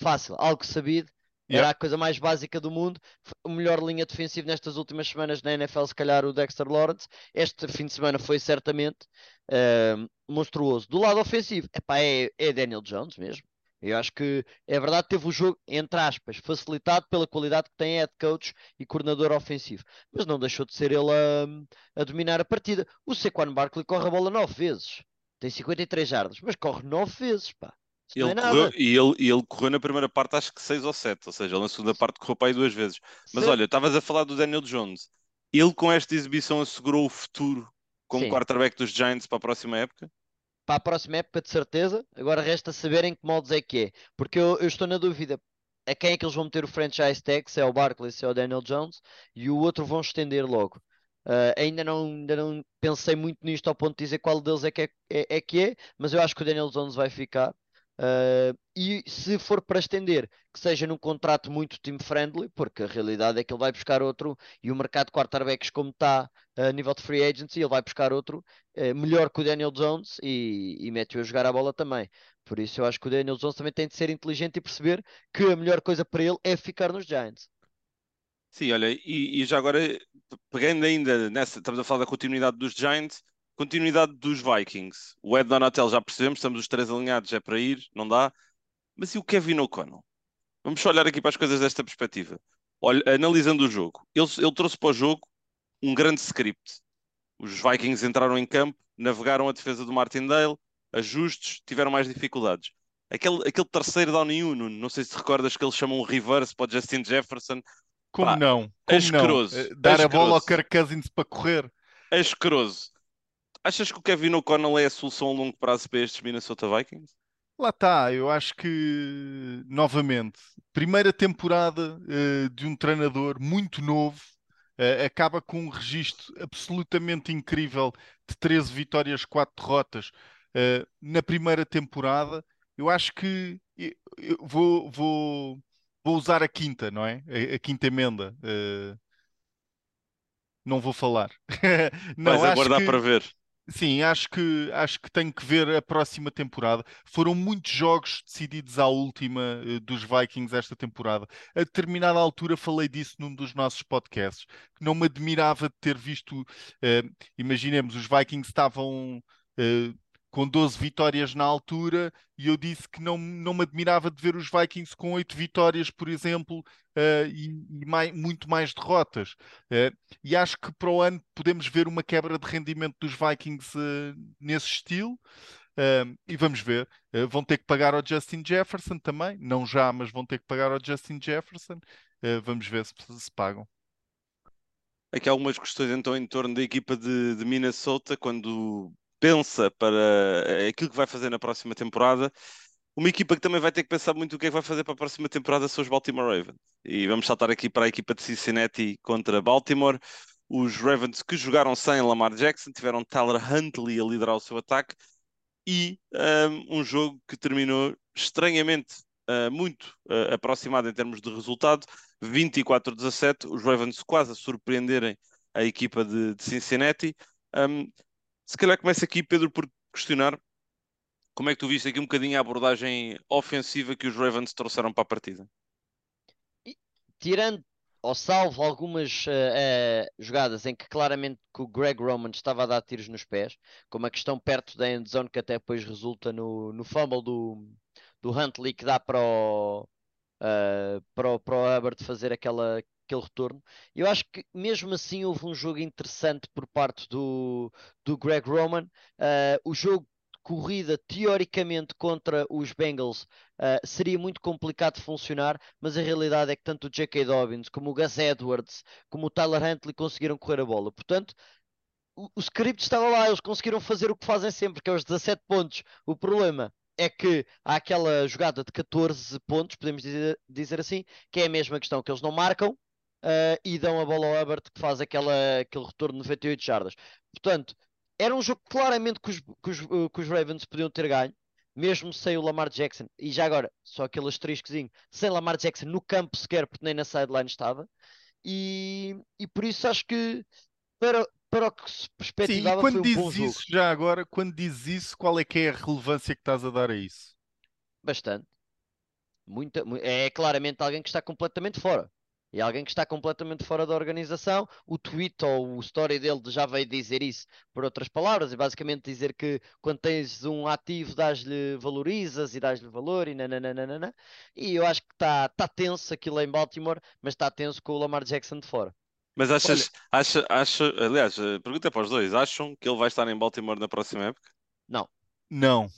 Fácil, algo sabido. Era a coisa mais básica do mundo. O melhor linha defensiva nestas últimas semanas na NFL, se calhar o Dexter Lawrence. Este fim de semana foi certamente ahm, monstruoso. Do lado ofensivo, epá, é, é Daniel Jones mesmo. Eu acho que é verdade, teve o jogo, entre aspas, facilitado pela qualidade que tem head coach e coordenador ofensivo. Mas não deixou de ser ele a, a dominar a partida. O Saquon Barkley corre a bola nove vezes. Tem 53 jardas, mas corre nove vezes, pá. Não Ele é correu, e ele, ele correu na primeira parte, acho que 6 ou 7, ou seja, ele na segunda parte correu para aí duas vezes. Mas Se- olha, estavas a falar do Daniel Jones. Ele com esta exibição assegurou o futuro como Sim. quarterback dos Giants para a próxima época? para a próxima época, de certeza. Agora resta saber em que moldes é que é. Porque eu, eu estou na dúvida a quem é que eles vão meter o franchise tag, se é o Barkley, se é o Daniel Jones, e o outro vão estender logo. Ah, ainda, não, ainda não pensei muito nisto ao ponto de dizer qual deles é que é, é, é que é, mas eu acho que o Daniel Jones vai ficar. Ah, e se for para estender, que seja num contrato muito team friendly, porque a realidade é que ele vai buscar outro, e o mercado de quarterbacks, como está a nível de free agency, ele vai buscar outro eh, melhor que o Daniel Jones e, e mete-o a jogar a bola também. Por isso eu acho que o Daniel Jones também tem de ser inteligente e perceber que a melhor coisa para ele é ficar nos Giants. Sim, olha, e, e já agora, pegando ainda nessa, estamos a falar da continuidade dos Giants, continuidade dos Vikings. O Ed Donatel já percebemos, estamos os três alinhados, é para ir, não dá. Mas e o Kevin O'Connell? Vamos só olhar aqui para as coisas desta perspectiva. Olha, analisando o jogo, ele, ele trouxe para o jogo um grande script. Os Vikings entraram em campo, navegaram a defesa do Martindale, ajustes, tiveram mais dificuldades. Aquele, aquele terceiro down Nuno, não sei se te recordas que eles chamam um reverse para o Justin Jefferson. Como Pá, não? Como asqueroso, não? Eh, Dar a bola ao. Kirk Cousins para correr. asqueroso. Achas que o Kevin O'Connell é a solução a longo prazo para estes Minnesota Vikings? Lá está, eu acho que, novamente, primeira temporada eh, de um treinador muito novo, eh, acaba com um registro absolutamente incrível de 13 vitórias, 4 derrotas eh, na primeira temporada eu acho que eu, eu vou, vou, vou usar a quinta, não é? A, a quinta emenda. Uh, não vou falar. não, Vais aguardar que... para ver. Sim, acho que, acho que tenho que ver a próxima temporada. Foram muitos jogos decididos à última uh, dos Vikings esta temporada. A determinada altura falei disso num dos nossos podcasts, que não me admirava de ter visto. Uh, imaginemos, os Vikings estavam. Uh, com 12 vitórias na altura, e eu disse que não, não me admirava de ver os Vikings com 8 vitórias, por exemplo, uh, e, e mais, muito mais derrotas. Uh, e acho que para o ano podemos ver uma quebra de rendimento dos Vikings uh, nesse estilo. e vamos ver, vão ter que pagar ao Justin Jefferson também, não já, mas vão ter que pagar ao Justin Jefferson. vamos ver se, se pagam. Aqui há algumas questões então em torno da equipa de, de Minnesota, quando pensa para eh, aquilo que vai fazer na próxima temporada. Uma equipa que também vai ter que pensar muito o que é que vai fazer para a próxima temporada são os Baltimore Ravens. E vamos saltar aqui para a equipa de Cincinnati contra Baltimore. Os Ravens que jogaram sem Lamar Jackson tiveram Tyler Huntley a liderar o seu ataque e um, um jogo que terminou estranhamente uh, muito uh, aproximado em termos de resultado, 24-17, os Ravens quase a surpreenderem a equipa de, de Cincinnati. Um, se calhar começa aqui, Pedro, por questionar como é que tu viste aqui um bocadinho a abordagem ofensiva que os Ravens trouxeram para a partida? Tirando ou salvo algumas uh, uh, jogadas em que claramente que o Greg Roman estava a dar tiros nos pés, como a questão perto da endzone que até depois resulta no, no fumble do, do Huntley que dá para o, uh, para o, para o Hubbard fazer aquela, aquele retorno. Eu acho que mesmo assim houve um jogo interessante por parte do, do Greg Roman. Uh, o jogo de corrida, teoricamente, contra os Bengals uh, seria muito complicado de funcionar, mas a realidade é que tanto o J.K. Dobbins, como o Gus Edwards, como o Tyler Huntley conseguiram correr a bola. Portanto, o, script estava lá, eles conseguiram fazer o que fazem sempre, que é os 17 pontos. O problema é que há aquela jogada de 14 pontos, podemos dizer, dizer assim, que é a mesma questão que eles não marcam, uh, e dão a bola ao Hubbard que faz aquela, aquele retorno de 98 jardas. Portanto, era um jogo claramente que os, que os, uh, que os Ravens podiam ter ganho, mesmo sem o Lamar Jackson. E já agora, só aquele asteriscozinho, sem Lamar Jackson no campo sequer, porque nem na sideline estava. E, e por isso acho que para, para o que se perspectivava Sim, quando foi um bom dizes isso, jogo. já agora, quando dizes isso, qual é que é a relevância que estás a dar a isso? Bastante. Muita, é claramente alguém que está completamente fora. E alguém que está completamente fora da organização, o tweet ou o story dele já veio dizer isso por outras palavras, e basicamente dizer que quando tens um ativo dás-lhe valorizas e dás-lhe valor e nananana. E eu acho que está tá tenso aquilo em Baltimore, mas está tenso com o Lamar Jackson de fora. Mas achas, Olha, acha, acha, aliás, pergunta para os dois, acham que ele vai estar em Baltimore na próxima época? Não. Não.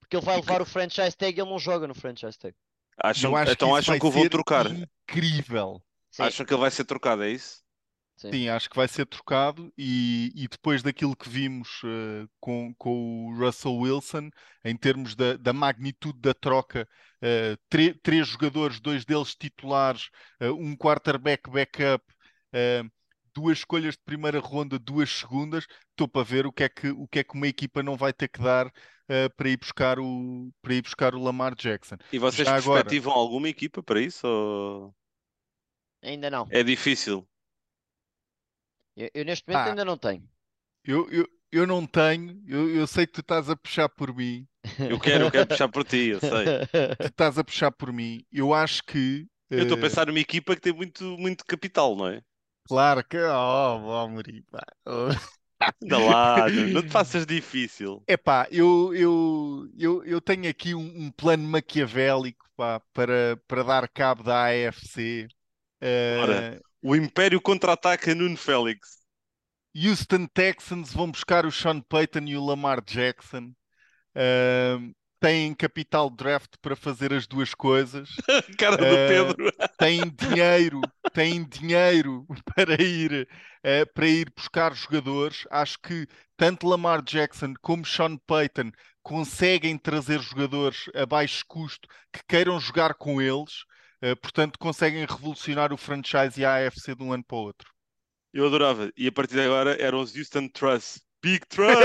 Porque ele vai levar o franchise tag e ele não joga no franchise tag. Acham, então que acham que o vão trocar? Incrível. Sim. Acham que ele vai ser trocado, é isso? Sim. Sim, acho que vai ser trocado e, e depois daquilo que vimos uh, com, com o Russell Wilson, em termos da, da magnitude da troca, uh, três jogadores, dois deles titulares, uh, um quarterback backup, duas escolhas de primeira ronda, duas segundas, estou para ver o que é que, o que, é que uma equipa não vai ter que dar para, ir buscar o, para ir buscar o Lamar Jackson. E vocês Já perspectivam agora... alguma equipa para isso? Ou... Ainda não. É difícil. Eu, eu neste momento ah, ainda não tenho. Eu, eu, eu não tenho, eu, eu sei que tu estás a puxar por mim. Eu quero, eu quero puxar por ti, eu sei. Tu estás a puxar por mim. Eu acho que. Eu estou uh... a pensar numa equipa que tem muito, muito capital, não é? Claro que. Oh, Moriba. Oh. Anda lá, não te faças difícil. É pá, eu, eu, eu, eu tenho aqui um, um plano maquiavélico pá, para, para dar cabo da AFC Eh, o Império contra-ataca Nuno Félix. Houston Texans vão buscar o Sean Payton e o Lamar Jackson. Uh, têm capital draft para fazer as duas coisas. Cara do uh, Pedro. têm dinheiro, têm dinheiro para ir, uh, para ir buscar jogadores. Acho que tanto Lamar Jackson como Sean Payton conseguem trazer jogadores a baixo custo que queiram jogar com eles. Uh, portanto, conseguem revolucionar o franchise e a AFC de um ano para o outro. Eu adorava. E a partir de agora eram os Houston Trust. Big Trust!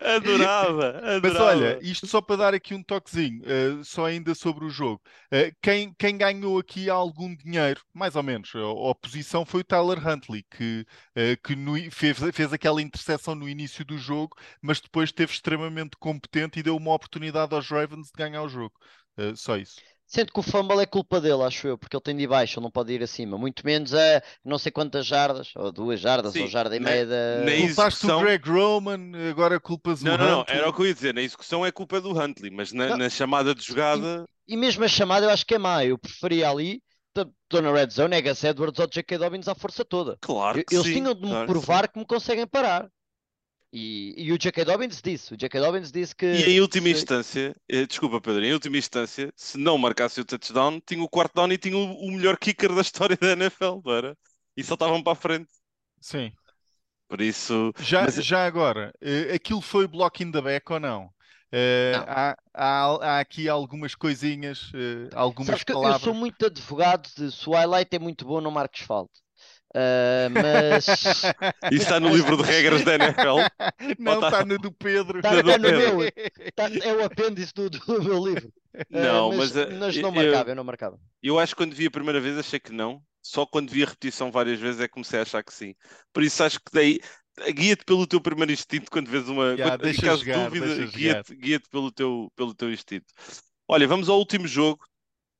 adorava, adorava. Mas olha, isto só para dar aqui um toquezinho, uh, só ainda sobre o jogo. Uh, quem, quem ganhou aqui algum dinheiro, mais ou menos, a, a oposição foi o Tyler Huntley, que, uh, que no, fez, fez aquela interseção no início do jogo, mas depois esteve extremamente competente e deu uma oportunidade aos Ravens de ganhar o jogo. só isso. Sendo que o fumble é culpa dele, acho eu, porque ele tem de ir baixo, ele não pode ir acima. Muito menos a não sei quantas jardas, ou duas jardas, Sim, ou jarda e meia da. Na Culpaste execução... o Greg Roman, agora culpas não, o Não, Huntley. não, era o que eu ia dizer. Na execução é culpa do Huntley, mas na, na chamada de jogada. E, e, mesmo a chamada eu acho que é má. Eu preferia ali, estou na red zone, é Gus Edwards ou J.K. Dobbins à força toda. Claro que Eles sim, tinham de me claro provar que, que me conseguem parar. E, e o J.K. Dobbins disse, o J.K. Dobbins disse que... E em última se... instância, eh, desculpa Pedro, em última instância, se não marcasse o touchdown, tinha o quarto down e tinha o, o melhor kicker da história da NFL, não era? E só estavam para a frente. Sim. Por isso... Já, Mas... já agora, uh, aquilo foi block in the back ou não? Uh, há, há, há, aqui algumas coisinhas, uh, algumas Sabes palavras. eu sou muito advogado de se o highlight é muito bom, não marques falta. Uh, mas. Isso está no livro de regras da NFL? Não, está tá no do Pedro. Está, está no meu. É o apêndice do, do meu livro. Não, uh, mas, mas, mas, não marcava, eu, eu, não marcava. Eu acho que quando vi a primeira vez achei que não. Só quando vi a repetição várias vezes é que comecei a achar que sim. Por isso acho que daí guia-te pelo teu primeiro instinto quando vês uma yeah, quando, em caso de dúvida, guia-te guia pelo teu, pelo teu instinto. Olha, vamos ao último jogo.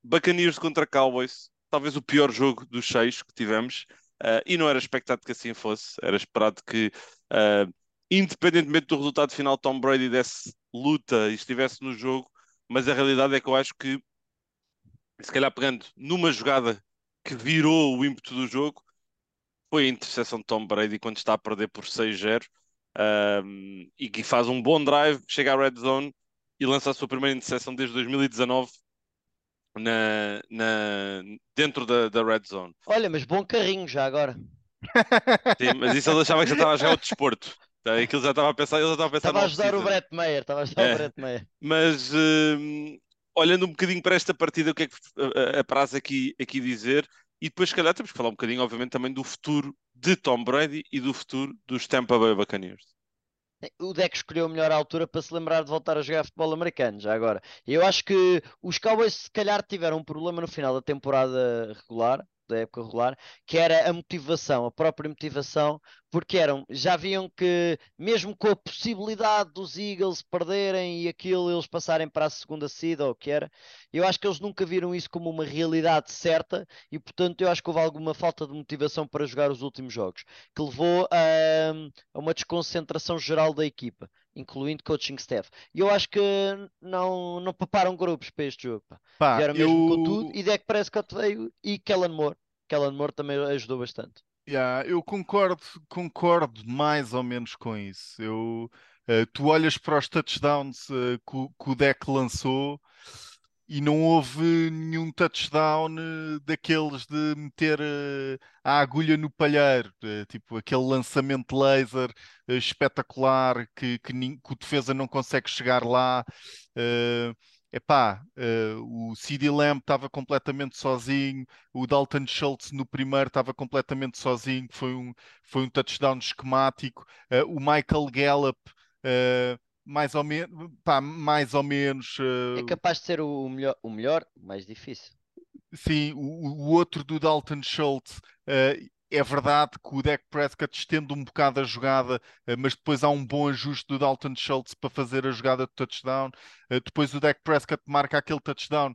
Buccaneers contra Cowboys. Talvez o pior jogo dos seis que tivemos. Uh, e não era expectado que assim fosse, era esperado que, uh, independentemente do resultado final, Tom Brady desse luta e estivesse no jogo, mas a realidade é que eu acho que, se calhar pegando numa jogada que virou o ímpeto do jogo, foi a interseção de Tom Brady quando está a perder por 6-0 um, e que faz um bom drive, chega à red zone e lança a sua primeira interseção desde 2019 na, na, dentro da, da red zone. Olha, mas bom carrinho já agora. Sim, mas isso ele achava que já estava a jogar o desporto. Tá, aquilo já estava a pensar, ele já estava a pensar Estava a ajudar o Brett Meyer, estava a ajudar é. o Brett Meyer. Mas uh, olhando um bocadinho para esta partida, o que é que a, a prazo aqui, aqui dizer? E depois, se calhar, temos que falar um bocadinho, obviamente, também do futuro de Tom Brady e do futuro dos Tampa Bay Buccaneers. O deck escolheu a melhor altura para se lembrar de voltar a jogar futebol americano, já agora. Eu acho que os Cowboys, se calhar, tiveram um problema no final da temporada regular, da época regular, que era a motivação, a própria motivação, porque eram, já viam que mesmo com a possibilidade dos Eagles perderem e aquilo eles passarem para a segunda seed ou o que era, eu acho que eles nunca viram isso como uma realidade certa e portanto eu acho que houve alguma falta de motivação para jogar os últimos jogos, que levou a, a uma desconcentração geral da equipa incluindo coaching staff. E eu acho que não, não paparam grupos para este jogo. Pá. Pá, Vieram mesmo eu... com tudo e Deck Prescott veio e Kellen Moore. Kellen Moore também ajudou bastante. Yeah, eu concordo, concordo mais ou menos com isso. Eu, uh, tu olhas para os touchdowns uh, que, que, o deck lançou e não houve nenhum touchdown uh, daqueles de meter a agulha no palheiro, tipo aquele lançamento laser espetacular que, que, que, o defesa não consegue chegar lá. Epá, uh, o CD Lamb estava completamente sozinho, o Dalton Schultz no primeiro estava completamente sozinho, foi um, foi um touchdown esquemático, uh, o Michael Gallup uh, mais ou, me pá, mais ou menos. É capaz de ser o melhor, o melhor, mais difícil. Sim, o, o outro do Dalton Schultz é verdade que o Dak Prescott estende um bocado a jogada, eh, mas depois há um bom ajuste do Dalton Schultz para fazer a jogada de touchdown. Eh, depois o Dak Prescott marca aquele touchdown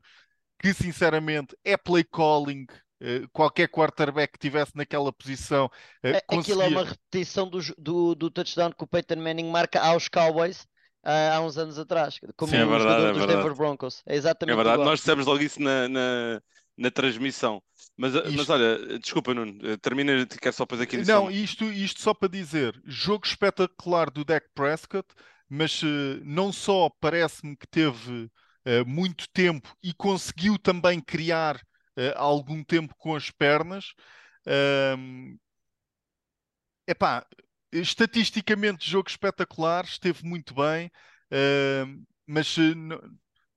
que, sinceramente, é play calling. Eh, qualquer quarterback que estivesse naquela posição. Conseguia... Aquilo é uma repetição do, do, do touchdown que o Peyton Manning marca aos Cowboys há uns anos atrás, como Sim, é verdade, é dos Denver Broncos. É exatamente É verdade, igual. nós dissemos logo isso na, na, na transmissão. Mas, isto... mas olha, desculpa, Nuno, eh, termina, quer só depois aqui Não, isto, isto só para dizer, jogo espetacular do Dak Prescott, mas uh, não só parece-me que teve uh, muito tempo e conseguiu também criar uh, algum tempo com as pernas. Uh, epá, estatisticamente, jogo espetacular, esteve muito bem, uh, mas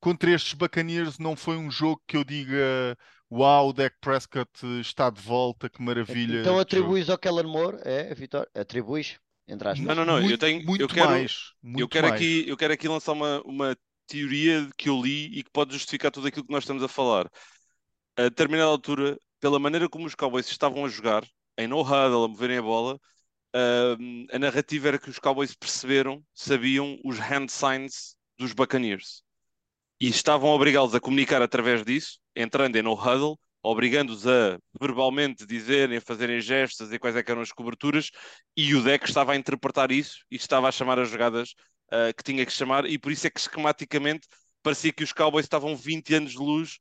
contra estes Buccaneers não foi um jogo que eu diga Uau, o Dak Prescott está de volta, que maravilha. Então atribuis ao Kellen Moore, é, Vitor? Atribuis? entre aspas. Não, não, não, eu Muito, tenho- eu muito quero- mais. Eu Muito quero, mais. aqui, eu quero aqui lançar uma, uma teoria que eu li e que pode justificar tudo aquilo que nós estamos a falar. A determinada altura, pela maneira como os Cowboys estavam a jogar, em no huddle, a moverem a bola, ahm, a narrativa era que os Cowboys perceberam, sabiam os hand signs dos Buccaneers. E estavam a obrigá-los a comunicar através disso, entrando no huddle, obrigando-os a verbalmente dizerem, a fazerem gestos e quais é eram as coberturas, e o deck estava a interpretar isso e estava a chamar as jogadas ah, que tinha que chamar, e por isso é que esquematicamente parecia que os Cowboys estavam 20 anos de luz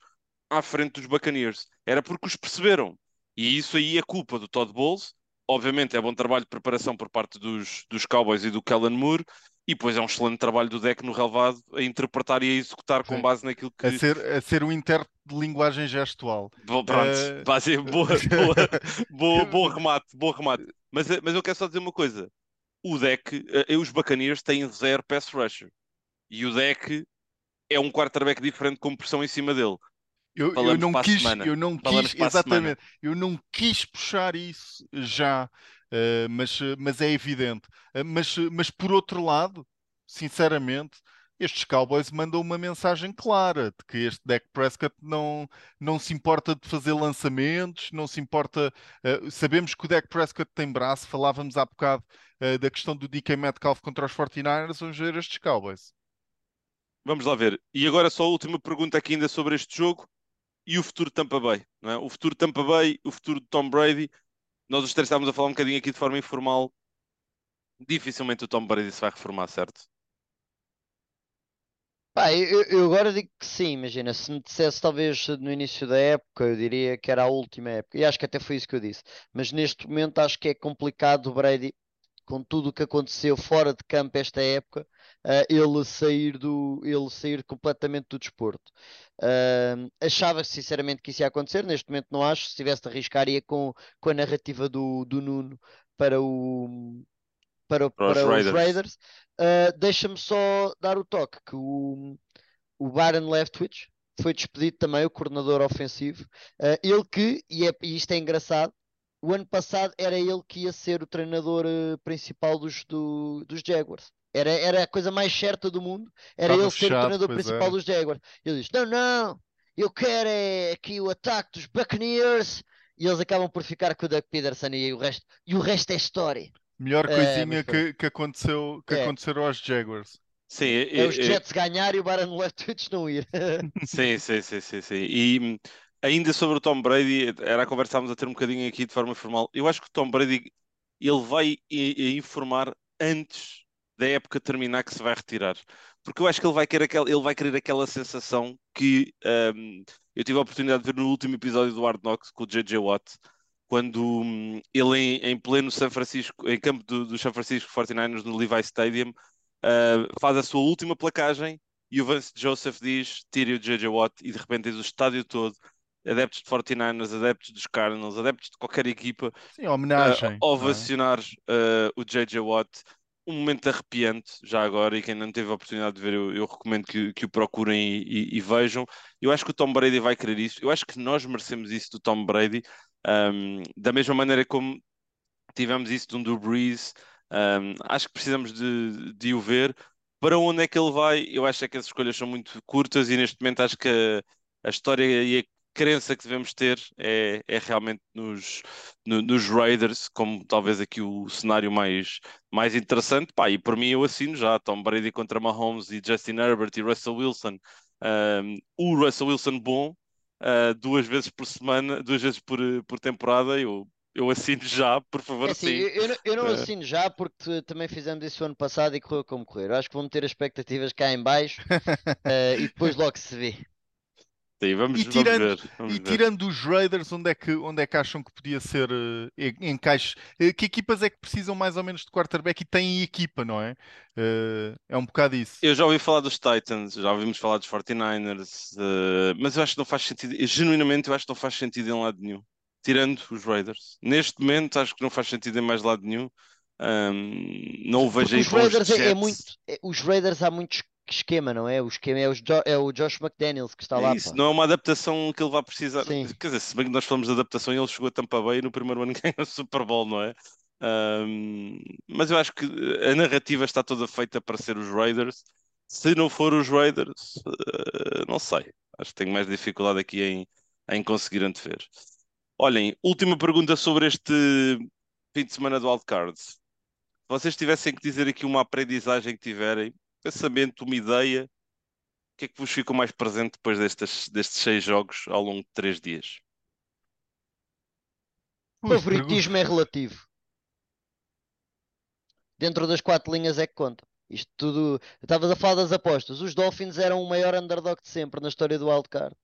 à frente dos Buccaneers. Era porque os perceberam. E isso aí é culpa do Todd Bowles. Obviamente é bom trabalho de preparação por parte dos, dos Cowboys e do Kellen Moore, e depois é um excelente trabalho do deck no relevado a interpretar e a executar com Sim. base naquilo que. A ser, a ser um intérprete de linguagem gestual. Bom, pronto, Eh, base- boa, boa, boa, bom remate, bom remate. Mas, eh, mas eu quero só dizer uma coisa: o deck, eh, os Buccaneers têm zero pass rusher, e o deck é um quarterback diferente com pressão em cima dele. Eu, eu não quis, semana. eu não Falamos quis, exatamente, eu não quis puxar isso já, eh, mas, mas é evidente. Eh, mas, mas por outro lado, sinceramente, estes Cowboys mandam uma mensagem clara de que este Dak Prescott não, não se importa de fazer lançamentos, não se importa. eh, sabemos que o Dak Prescott tem braço, falávamos há bocado eh, da questão do DK Metcalf contra os 49ers, vamos ver estes Cowboys. Vamos lá ver. E agora só a última pergunta aqui ainda sobre este jogo e o futuro de Tampa Bay. Não é? O futuro de Tampa Bay, o futuro de Tom Brady. Nós os três estávamos a falar um bocadinho aqui de forma informal. Dificilmente o Tom Brady se vai reformar, certo? Pá, eu, eu agora digo que sim, imagina, se me dissesse talvez no início da época, eu diria que era a última época, e acho que até foi isso que eu disse, mas neste momento acho que é complicado o Brady, com tudo o que aconteceu fora de campo esta época, ah, ele sair do, ele sair completamente do desporto. Ah, achava sinceramente que isso ia acontecer, neste momento não acho, se tivesse de arriscar ia com, com a narrativa do, do Nuno para o para, Para os para Raiders. Raiders. Uh, Deixa-me só dar o toque que o, o Byron Leftwich foi despedido também, o coordenador ofensivo. Uh, ele que, e, é- e isto é engraçado, o ano passado era ele que ia ser o treinador uh, principal dos, do- dos Jaguars. Era, era a coisa mais certa do mundo, era Estava ele ser o treinador principal era. dos Jaguars. Ele diz: Não, não, eu quero é aqui o ataque dos Buccaneers. E eles acabam por ficar com o Doug Peterson e o resto, e o resto é história. Melhor É, coisinha mas que, que aconteceu que É. aconteceram aos Jaguars. Sim, É é- os é- Jets ganhar e o Baron Leftwich não ir. Sim, sim, sim, sim, sim. E ainda sobre o Tom Brady, era a conversa que estávamos a ter um bocadinho aqui de forma formal. Eu acho que o Tom Brady ele vai informar antes da época terminar que se vai retirar. Porque eu acho que ele vai querer aquela, ele vai querer aquela sensação que hum, eu tive a oportunidade de ver no último episódio do Hard Knocks com o J.J. Watt, quando hum, ele em, em pleno São Francisco, em campo do, do São Francisco 49ers no Levi Stadium, uh, faz a sua última placagem e o Vance Joseph diz: tire o JJ Watt, e de repente tens o estádio todo, adeptos de 49ers, adeptos dos Cardinals, adeptos de qualquer equipa, Sim, homenagem. a não é? ovacionar uh, o JJ Watt. Um momento arrepiante, já agora, e quem não teve a oportunidade de ver, eu, eu recomendo que, que o procurem e, e- e vejam. Eu acho que o Tom Brady vai querer isso, eu acho que nós merecemos isso do Tom Brady, um, da mesma maneira como tivemos isso de um Drew Brees, um, acho que precisamos de, de o ver. Para onde é que ele vai? Eu acho é que as escolhas são muito curtas e neste momento acho que a, a história e crença que devemos ter é, é realmente nos, no- nos Raiders, como talvez aqui o cenário mais, mais interessante. Pá, e por mim eu assino já Tom Brady contra Mahomes e Justin Herbert e Russell Wilson. Um, o Russell Wilson bom, uh, duas vezes por semana, duas vezes por, por temporada, eu, eu assino já, por favor, É assim, sim. eu, eu não- eu não Eh. assino já porque também fizemos isso ano passado e correu como correr. Eu acho que vou meter as expectativas cá em baixo eh, e depois logo se vê. Sim, vamos, E vamos tirando- ver. Vamos E ver. tirando os Raiders, onde é que, onde é que acham que podia ser em- encaixe? Eh, que equipas é que precisam mais ou menos de quarterback e têm equipa, não é? Eh, é um bocado isso. Eu já ouvi falar dos Titans, já ouvimos falar dos 49ers, eh, mas eu acho que não faz sentido, eu, genuinamente eu acho que não faz sentido em lado nenhum, tirando os Raiders. Neste momento acho que não faz sentido em mais lado nenhum. Ahm, não o vejo Porque aí os Raiders é, é muito. é- os Raiders há muito es- esquema, não é? O esquema é, Jo- é o Josh McDaniels que está É lá. isso, pá. não é uma adaptação que ele vai precisar. Sim. Quer dizer, se bem que nós falamos de adaptação, ele chegou a Tampa Bay e no primeiro ano ganhou o Super Bowl, não é? Um, mas eu acho que a narrativa está toda feita para ser os Raiders. Se não for os Raiders, uh, não sei. Acho que tenho mais dificuldade aqui em, em conseguir antever. Olhem, última pergunta sobre este fim de semana do Wildcard. Se vocês tivessem que dizer aqui uma aprendizagem que tiverem, pensamento, uma ideia, o que é que vos ficou mais presente depois destes, destes seis jogos ao longo de três dias? O favoritismo é relativo. Dentro das quatro linhas é que conta. Isto tudo. Estavas a falar das apostas. Os Dolphins eram o maior underdog de sempre na história do Wildcard.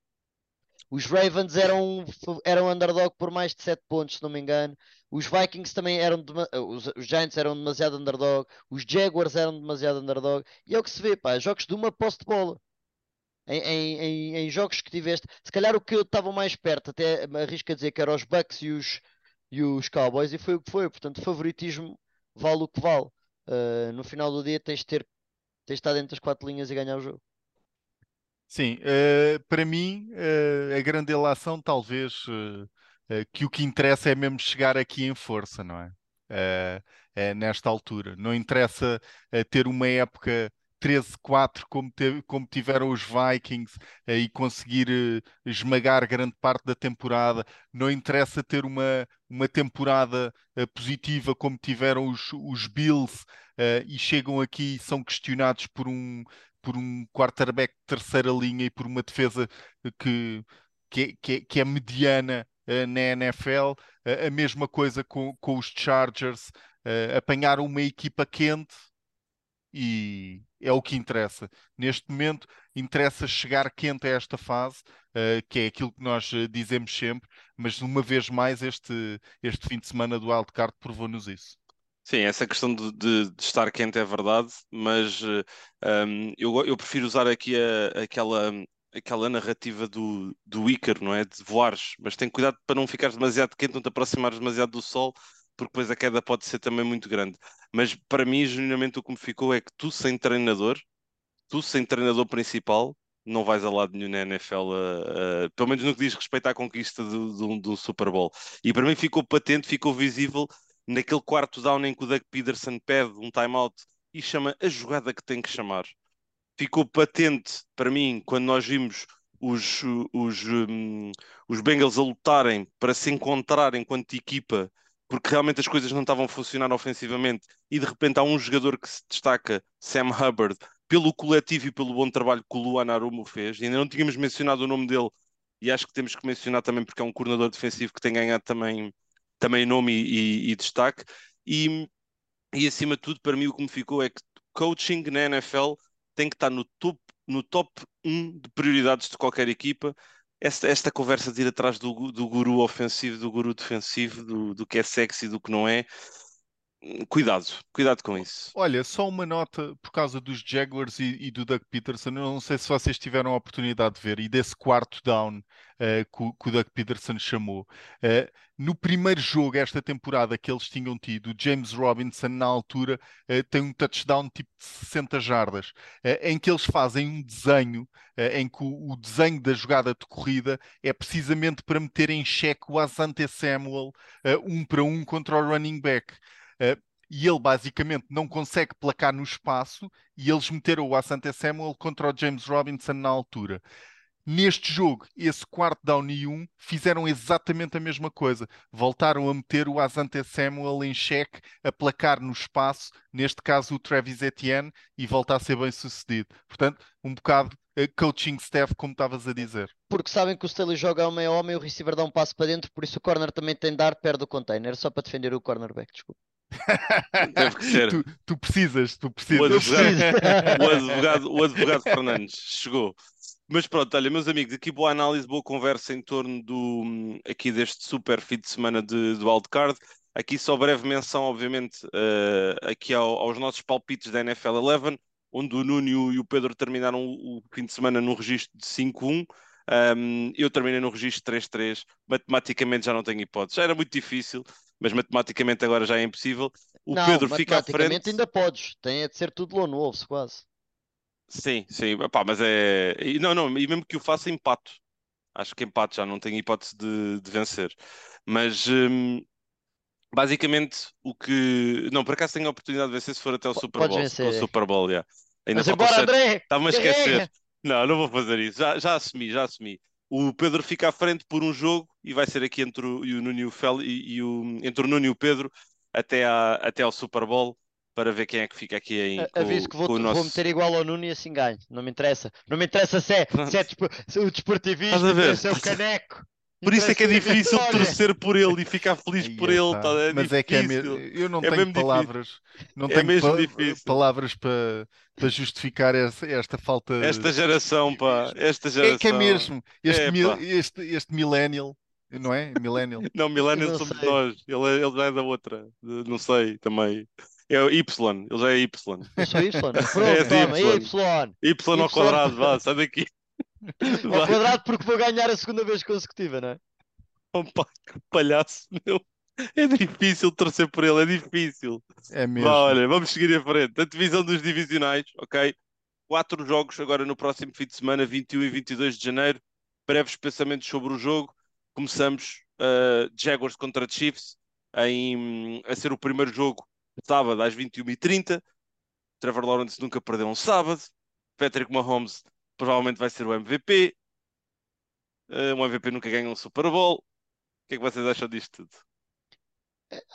Os Ravens eram, eram underdog por mais de 7 pontos, se não me engano. Os Vikings também eram. Os, os Giants eram demasiado underdog. Os Jaguars eram demasiado underdog. E é o que se vê, pá. Jogos de uma posse de bola. Em, em, em, em, jogos que tiveste, se calhar o que eu estava mais perto, até arrisco a dizer que eram os Bucks e os, e os Cowboys, e foi o que foi. Portanto, favoritismo vale o que vale. Uh, no final do dia tens de ter tens de estar dentro das quatro linhas e ganhar o jogo. Sim, uh, para mim uh, a grande relação talvez que o que interessa é mesmo chegar aqui em força, não é? nesta altura. Não interessa ter uma época 13-4 como, como, tiveram os Vikings e conseguir esmagar grande parte da temporada. Não interessa ter uma, uma temporada positiva como tiveram os, os Bills e chegam aqui e são questionados por um, por um quarterback de terceira linha e por uma defesa que, que, é, que, é, que é mediana uh, na NFL. Uh, a mesma coisa com, com os Chargers. Uh, apanharam uma equipa quente e é o que interessa. Neste momento, interessa chegar quente a esta fase, que é aquilo que nós dizemos sempre, mas uma vez mais, este, este fim de semana do Wildcard provou-nos isso. Sim, essa questão de, de, de, estar quente é verdade, mas um, ehm, eu, eu, prefiro usar aqui a, aquela, aquela narrativa do, do Ícaro, não é? De voares, mas tem cuidado para não ficares demasiado quente, não te aproximares demasiado do sol, porque depois a queda pode ser também muito grande. Mas para mim, genuinamente, o que me ficou é que tu, sem treinador, tu, sem treinador principal, não vais a lado nenhum na NFL, uh, uh, pelo menos no que diz respeito à conquista do, do, do Super Bowl. E para mim ficou patente, ficou visível naquele quarto down em que o Doug Peterson pede um timeout e chama a jogada que tem que chamar. Ficou patente para mim quando nós vimos os, os, um, os Bengals a lutarem para se encontrar enquanto equipa, porque realmente as coisas não estavam a funcionar ofensivamente, e de repente há um jogador que se destaca, Sam Hubbard, pelo coletivo e pelo bom trabalho que o Luan Arumo fez. E ainda não tínhamos mencionado o nome dele, e acho que temos que mencionar também porque é um coordenador defensivo que tem ganhado também também nome e, e, e destaque. E, e acima de tudo, para mim, o que me ficou é que coaching na NFL tem que estar no top, no top 1 de prioridades de qualquer equipa. Esta, esta conversa de ir atrás do, do guru ofensivo, do guru defensivo, do, do que é sexy, do que não é, Cuidado, cuidado com isso. Olha, só uma nota por causa dos Jaguars e, e, do Doug Peterson. Eu não sei se vocês tiveram a oportunidade de ver, e desse quarto down uh, que, que, o Doug Peterson chamou. Uh, no primeiro jogo, esta temporada que eles tinham tido, o James Robinson, na altura, uh, tem um touchdown tipo de 60 jardas, em que eles fazem um desenho, em que o, o, desenho da jogada de corrida é precisamente para meter em xeque o Asante Samuel um para um contra o running back. Uh, e ele basicamente não consegue placar no espaço e eles meteram o Asante Samuel contra o James Robinson na altura. Neste jogo, esse quarto down e um fizeram exatamente a mesma coisa. Voltaram a meter o Asante Samuel em xeque, a placar no espaço, neste caso o Travis Etienne, e volta a ser bem sucedido. Portanto, um bocado uh, coaching staff, como estavas a dizer. Porque sabem que o Staley joga homem a homem o receiver dá um passo para dentro, por isso o corner também tem de dar perto do container, só para defender o cornerback, desculpa. Deve que ser. Tu, tu, precisas, tu precisas. O advogado, o advogado, o advogado Fernandes chegou. Mas pronto, olha, meus amigos, aqui boa análise, boa conversa em torno do, aqui deste super fim de semana de, do wildcard. Aqui só breve menção, obviamente, uh, aqui ao, aos nossos palpites da NFL 11, onde o Nuno e o Pedro terminaram o, o fim de semana no registro de 5-1. Um, eu terminei no registro 3-3. Matematicamente já não tenho hipótese. Já era muito difícil mas matematicamente agora já é impossível. O não, Pedro fica à frente. ainda podes, tem é de ser tudo lone wolves quase. Sim, sim, Epá, mas é. Não, não, e mesmo que o faça, empato. Acho que empate já não tem hipótese de, de vencer. Mas hum, basicamente o que. Não, por acaso tenho a oportunidade de vencer se for até o P- Super Bowl. vencer, o. Super Bowl, yeah. Ainda Mas embora. André! Estava-me a esquecer. Não, não vou fazer isso. Já, já assumi, já assumi. O Pedro fica à frente por um jogo e vai ser aqui entre o, e o Nuno e o Fel, e, e o, entre o Nuno e o Pedro até, à, até ao Super Bowl para ver quem é que fica aqui em, A- com, Aviso que vou, com o vou nosso. meter igual ao Nuno e assim ganho. Não me interessa. Não me interessa se é, se é despo- se o desportivismo, Estás a ver? interessa é o Estás a- caneco. Por isso é que é difícil torcer por ele e ficar feliz por é, ele. tá? É Mas é que é mesmo. Eu não É tenho mesmo difícil. palavras, não É tenho mesmo pa- difícil. palavras para para justificar esta, esta falta. Esta geração, pá. Esta geração. É que é mesmo. Este, É, mil- este, este millennial, não é? Millennial. Não, Millennial somos sei. nós. Ele, é- ele já é da outra. De- Não sei também. É o Y. Ele já é Y. Eu sou Y. Pronto, É toma, Y. Y. Y ao quadrado, vá, sai daqui. Ao quadrado porque vou ganhar a segunda vez consecutiva, não é? Oh, pá, que palhaço, meu. É difícil torcer por ele, é difícil. É mesmo. Vá, olha, vamos seguir em frente. A divisão dos divisionais, ok? Quatro jogos agora no próximo fim de semana, 21 e 22 de janeiro. Breves pensamentos sobre o jogo. Começamos uh, Jaguars contra Chiefs, em, a ser o primeiro jogo sábado às 21h30. Trevor Lawrence nunca perdeu um sábado. Patrick Mahomes provavelmente vai ser o MVP. Uh, um MVP nunca ganha um Super Bowl. O que é que vocês acham disto tudo?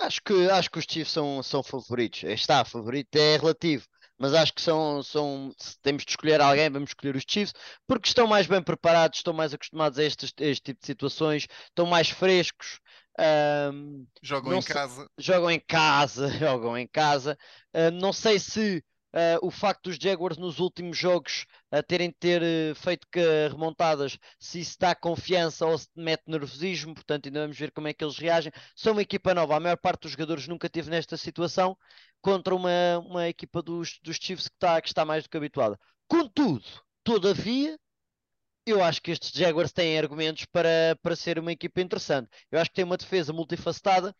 Acho que, acho que os Chiefs são, são favoritos. Está, favorito é relativo. Mas acho que são, são, se temos de escolher alguém, vamos escolher os Chiefs, porque estão mais bem preparados, estão mais acostumados a estes, a este tipo de situações, estão mais frescos. ahm, Jogam em casa. jogam em casa, jogam em casa. Ah, não sei se ah, o facto dos Jaguars nos últimos jogos a terem de ter eh, feito que remontadas, se isso dá confiança ou se mete nervosismo, portanto ainda vamos ver como é que eles reagem. São uma equipa nova, a maior parte dos jogadores nunca teve nesta situação contra uma, uma equipa dos, dos Chiefs que está, que está mais do que habituada. Contudo, todavia, eu acho que estes Jaguars têm argumentos para, para ser uma equipa interessante. Eu acho que tem uma defesa multifacetada,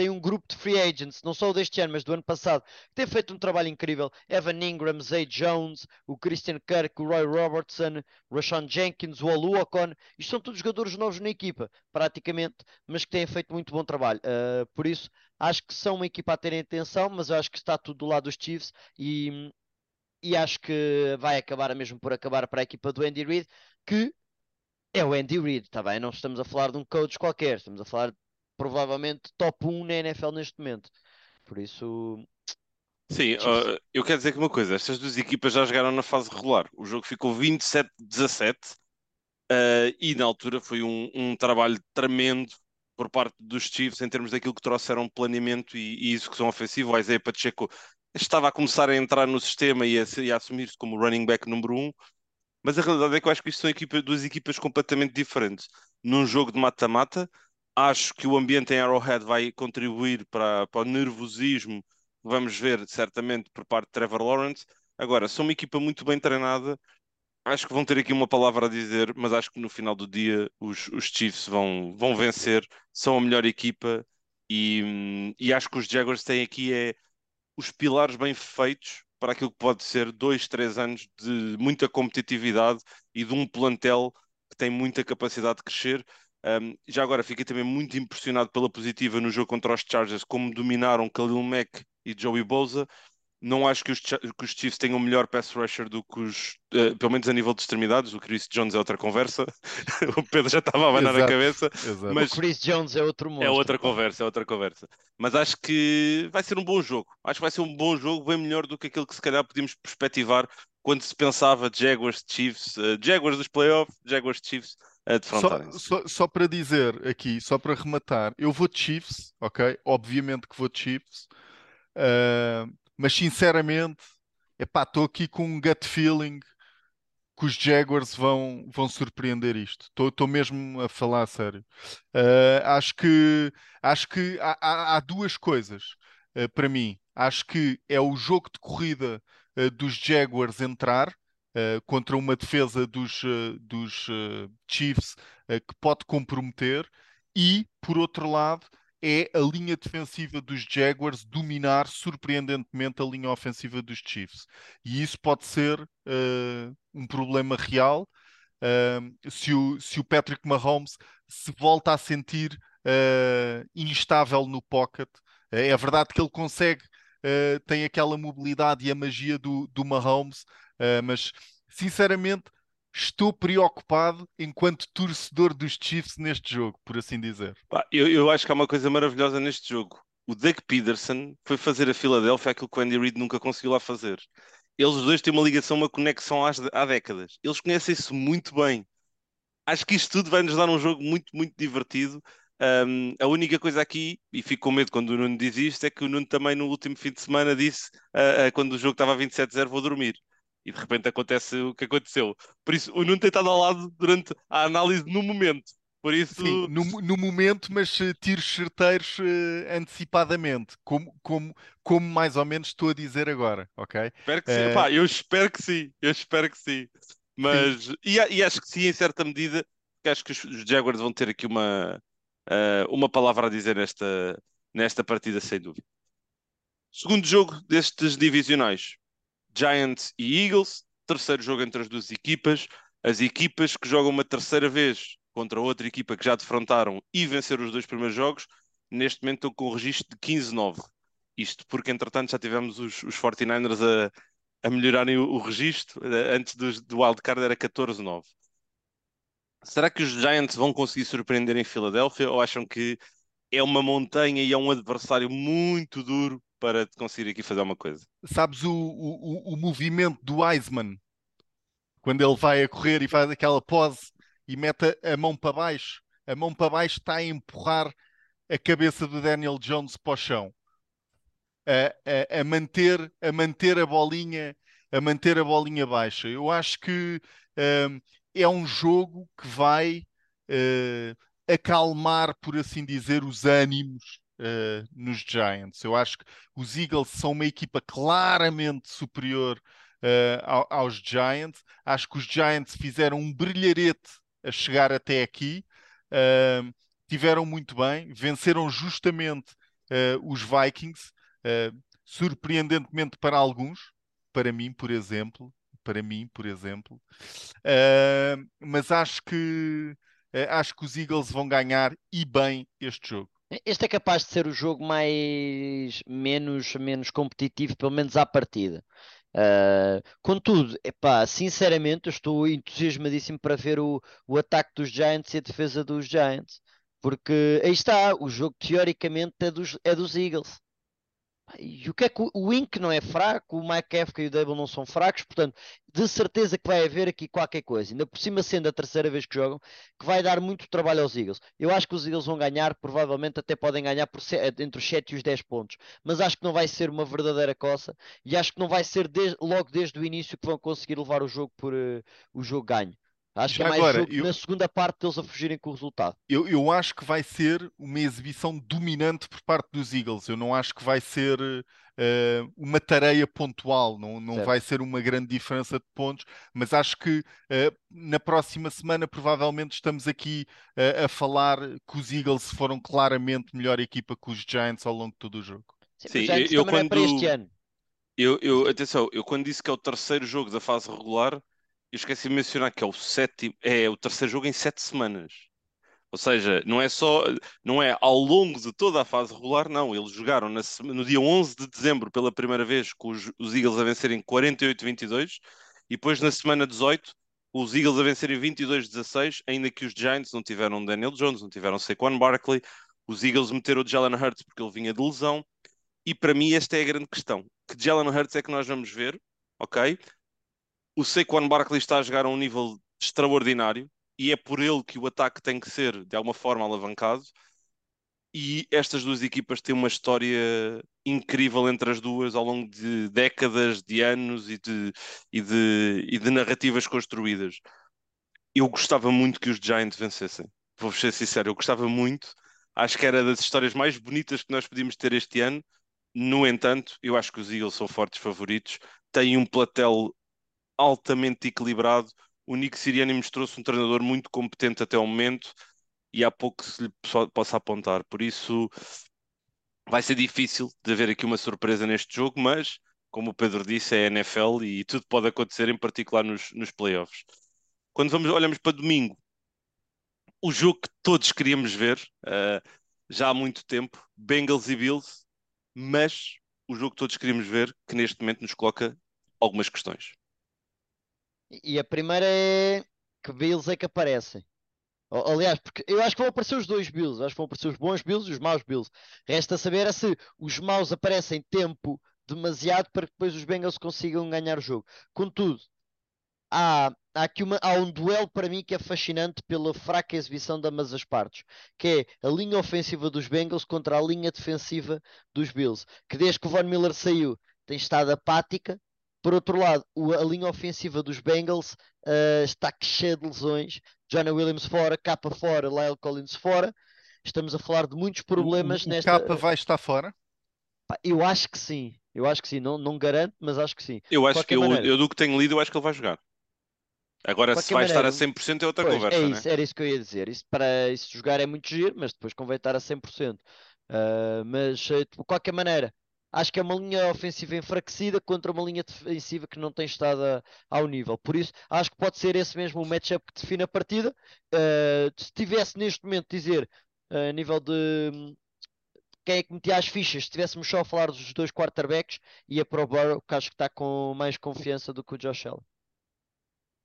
tem um grupo de free agents, não só deste ano, mas do ano passado, que tem feito um trabalho incrível. Evan Ingram, Zay Jones, o Christian Kirk, o Roy Robertson, Rashawn Jenkins, o Oluokon, isto são todos jogadores novos na equipa, praticamente, mas que têm feito muito bom trabalho. Uh, por isso, acho que são uma equipa a terem atenção, mas eu acho que está tudo do lado dos Chiefs e, e acho que vai acabar mesmo por acabar para a equipa do Andy Reid, que é o Andy Reid, está bem? Não estamos a falar de um coach qualquer, estamos a falar provavelmente top 1 na NFL neste momento. Por isso, Sim, uh, eu quero dizer que uma coisa, estas duas equipas já jogaram na fase regular. O jogo ficou 27-17 uh, e na altura foi um, um trabalho tremendo por parte dos Chiefs em termos daquilo que trouxeram planeamento e, e execução ofensiva. O Isaiah Pacheco estava a começar a entrar no sistema e a, a assumir-se como running back número um, mas a realidade é que eu acho que isto são equipa- duas equipas completamente diferentes. Num jogo de mata-mata, acho que o ambiente em Arrowhead vai contribuir para, para o nervosismo que vamos ver certamente por parte de Trevor Lawrence. Agora, são uma equipa muito bem treinada. Acho que vão ter aqui uma palavra a dizer, mas acho que no final do dia os, os Chiefs vão, vão vencer, são a melhor equipa e, e acho que os Jaguars têm aqui é os pilares bem feitos para aquilo que pode ser dois, três anos de muita competitividade e de um plantel que tem muita capacidade de crescer. Um, já agora fiquei também muito impressionado pela positiva no jogo contra os Chargers, como dominaram Khalil Mack e Joey Bosa. Não acho que os, que os Chiefs tenham melhor pass rusher do que os, eh, pelo menos a nível de extremidades. O Chris Jones é outra conversa. o Pedro já estava a abanar a cabeça. exato. Mas- o Chris Jones é outro É monstro. outra pá. conversa, é outra conversa. Mas acho que vai ser um bom jogo. Acho que vai ser um bom jogo, bem melhor do que aquilo que se calhar podíamos perspectivar quando se pensava de Jaguars Chiefs, eh, Jaguars dos playoffs, Jaguars Chiefs a Só, defrontarem-se. só, só para dizer aqui, só para rematar, eu vou de Chiefs, ok? Obviamente que vou de Chiefs, Ah, mas sinceramente, epá, estou aqui com um gut feeling que os Jaguars vão, vão surpreender isto. Estou mesmo a falar a sério. Ah, acho que, acho que há, há- há duas coisas ah, para mim. Acho que é o jogo de corrida ah, dos Jaguars entrar ah, contra uma defesa dos, ah, dos ah, Chiefs que pode comprometer, e por outro lado. É a linha defensiva dos Jaguars dominar surpreendentemente a linha ofensiva dos Chiefs. E isso pode ser ah, um problema real ah, se, o, se o Patrick Mahomes se volta a sentir uh, instável no pocket. É verdade que ele consegue, uh, tem aquela mobilidade e a magia do, do Mahomes, uh, mas sinceramente estou preocupado enquanto torcedor dos Chiefs neste jogo, por assim dizer. Eu, eu acho que há uma coisa maravilhosa neste jogo. O Doug Peterson foi fazer a Filadélfia aquilo que o Andy Reid nunca conseguiu lá fazer. Eles dois têm uma ligação, uma conexão há, há décadas. Eles conhecem-se muito bem. Acho que isto tudo vai nos dar um jogo muito, muito divertido. Um, a única coisa aqui, e fico com medo quando o Nuno diz isto, é que o Nuno também no último fim de semana disse, uh, uh, quando o jogo estava a 27-0, vou dormir e de repente acontece o que aconteceu. Por isso, o Nuno tem estado ao lado durante a análise no momento. Por isso... Sim, no, no momento, mas uh, tiros certeiros uh, antecipadamente, como, como, como mais ou menos estou a dizer agora, ok? Espero que sim. Uh... Epá, eu espero que sim, eu espero que sim. Mas, e, e, acho que sim, em certa medida, acho que os, os Jaguars vão ter aqui uma, uma palavra a dizer nesta, nesta partida, sem dúvida. Segundo jogo destes divisionais, Giants e Eagles, terceiro jogo entre as duas equipas. As equipas que jogam uma terceira vez contra outra equipa que já defrontaram e venceram os dois primeiros jogos, neste momento estão com o registro de 15-9. Isto porque, entretanto, já tivemos os, os 49ers a, a melhorarem o, o registro. Antes do, do wildcard era 14-9. Será que os Giants vão conseguir surpreender em Filadélfia ou acham que é uma montanha e é um adversário muito duro para conseguir aqui fazer uma coisa. Sabes o, o, o movimento do Eisman quando ele vai a correr e faz aquela pose e mete a mão para baixo? A mão para baixo está a empurrar a cabeça do Daniel Jones para o chão. A, a, a, manter, a manter a bolinha a manter a bolinha baixa. Eu acho que um, é um jogo que vai uh, acalmar, por assim dizer, os ânimos uh, nos Giants. Eu acho que os Eagles são uma equipa claramente superior uh, aos Giants. Acho que os Giants fizeram um brilharete a chegar até aqui. Uh, tiveram muito bem, venceram justamente os Vikings, surpreendentemente para alguns, para mim, por exemplo, para mim, por exemplo. Mas acho que acho que os Eagles vão ganhar e bem este jogo. Este é capaz de ser o jogo mais menos, menos competitivo, pelo menos à partida. Uh, contudo, epá, sinceramente, estou entusiasmadíssimo para ver o, o ataque dos Giants e a defesa dos Giants, porque aí está, o jogo teoricamente é dos, é dos Eagles. E o que é que o, Ink não é fraco, o Mike Kafka e o Dable não são fracos, portanto, de certeza que vai haver aqui qualquer coisa, ainda por cima sendo a terceira vez que jogam, que vai dar muito trabalho aos Eagles. Eu acho que os Eagles vão ganhar, provavelmente até podem ganhar por, entre os 7 e os 10 pontos, mas acho que não vai ser uma verdadeira coça e acho que não vai ser logo desde o início que vão conseguir levar o jogo por uh, o jogo ganho. Acho que é mais agora, jogo eu, na segunda parte deles a fugirem com o resultado. Eu, eu acho que vai ser uma exibição dominante por parte dos Eagles. Eu não acho que vai ser uh, uma tarefa pontual, não, não vai ser uma grande diferença de pontos, mas acho que uh, na próxima semana provavelmente estamos aqui uh, a falar que os Eagles foram claramente melhor equipa que os Giants ao longo de todo o jogo. Sim, Sim eu, eu quando... É para este ano. Eu, eu, atenção, eu quando disse que é o terceiro jogo da fase regular, eu esqueci de mencionar que é o sétimo, é o terceiro jogo em sete semanas. Ou seja, não é só, não é ao longo de toda a fase regular, não. Eles jogaram na, no dia 11 de dezembro pela primeira vez com os, os Eagles a vencerem 48-22 e depois na semana 18 os Eagles a vencerem 22-16, ainda que os Giants não tiveram Daniel Jones, não tiveram Saquon Barkley. Os Eagles meteram o Jalen Hurts porque ele vinha de lesão. E para mim esta é a grande questão. Que Jalen Hurts é que nós vamos ver, ok? O Saquon Barkley está a jogar a um nível extraordinário e é por ele que o ataque tem que ser de alguma forma alavancado. E estas duas equipas têm uma história incrível entre as duas ao longo de décadas, de anos e de, e de, e de narrativas construídas. Eu gostava muito que os Giants vencessem. Vou ser sincero, eu gostava muito. Acho que era das histórias mais bonitas que nós podíamos ter este ano. No entanto, eu acho que os Eagles são fortes favoritos. Têm um platel altamente equilibrado. O Nick Siriani mostrou-se um treinador muito competente até o momento e há pouco se lhe possa apontar. Por isso vai ser difícil de haver aqui uma surpresa neste jogo, mas como o Pedro disse, é NFL e tudo pode acontecer, em particular nos, nos playoffs. Quando vamos, olhamos para domingo, o jogo que todos queríamos ver, uh, já há muito tempo, Bengals e Bills, mas o jogo que todos queríamos ver, que neste momento nos coloca algumas questões. E a primeira é que Bills é que aparecem. Aliás, porque eu acho que vão aparecer os dois Bills, acho que vão aparecer os bons Bills e os maus Bills. Resta saber é se os maus aparecem tempo demasiado para que depois os Bengals consigam ganhar o jogo. Contudo, há, há aqui uma, há um duelo para mim que é fascinante pela fraca exibição de ambas as partes, que é a linha ofensiva dos Bengals contra a linha defensiva dos Bills, que desde que o Von Miller saiu tem estado apática. Por outro lado, a linha ofensiva dos Bengals uh, está cheia de lesões. Jonah Williams fora, Capa fora, Lyle Collins fora. Estamos a falar de muitos problemas o, o nesta. Capa vai estar fora? Eu acho que sim. Eu acho que sim. Não, não garanto, mas acho que sim. Eu acho que eu, eu, do que tenho lido, eu acho que ele vai jogar. Agora, se vai maneira, estar a 100% é outra pois, conversa. É isso, né? Era isso que eu ia dizer. Isso, para isso jogar é muito giro, mas depois convém estar a 100%. Uh, ah, mas, eh, de qualquer maneira, acho que é uma linha ofensiva enfraquecida contra uma linha defensiva que não tem estado a, ao nível. Por isso, acho que pode ser esse mesmo o matchup que define a partida. Uh, se tivesse neste momento dizer uh, a nível de quem é que metia as fichas, se estivéssemos só a falar dos dois quarterbacks, ia para o Burrow, que acho que está com mais confiança do que o Josh Allen.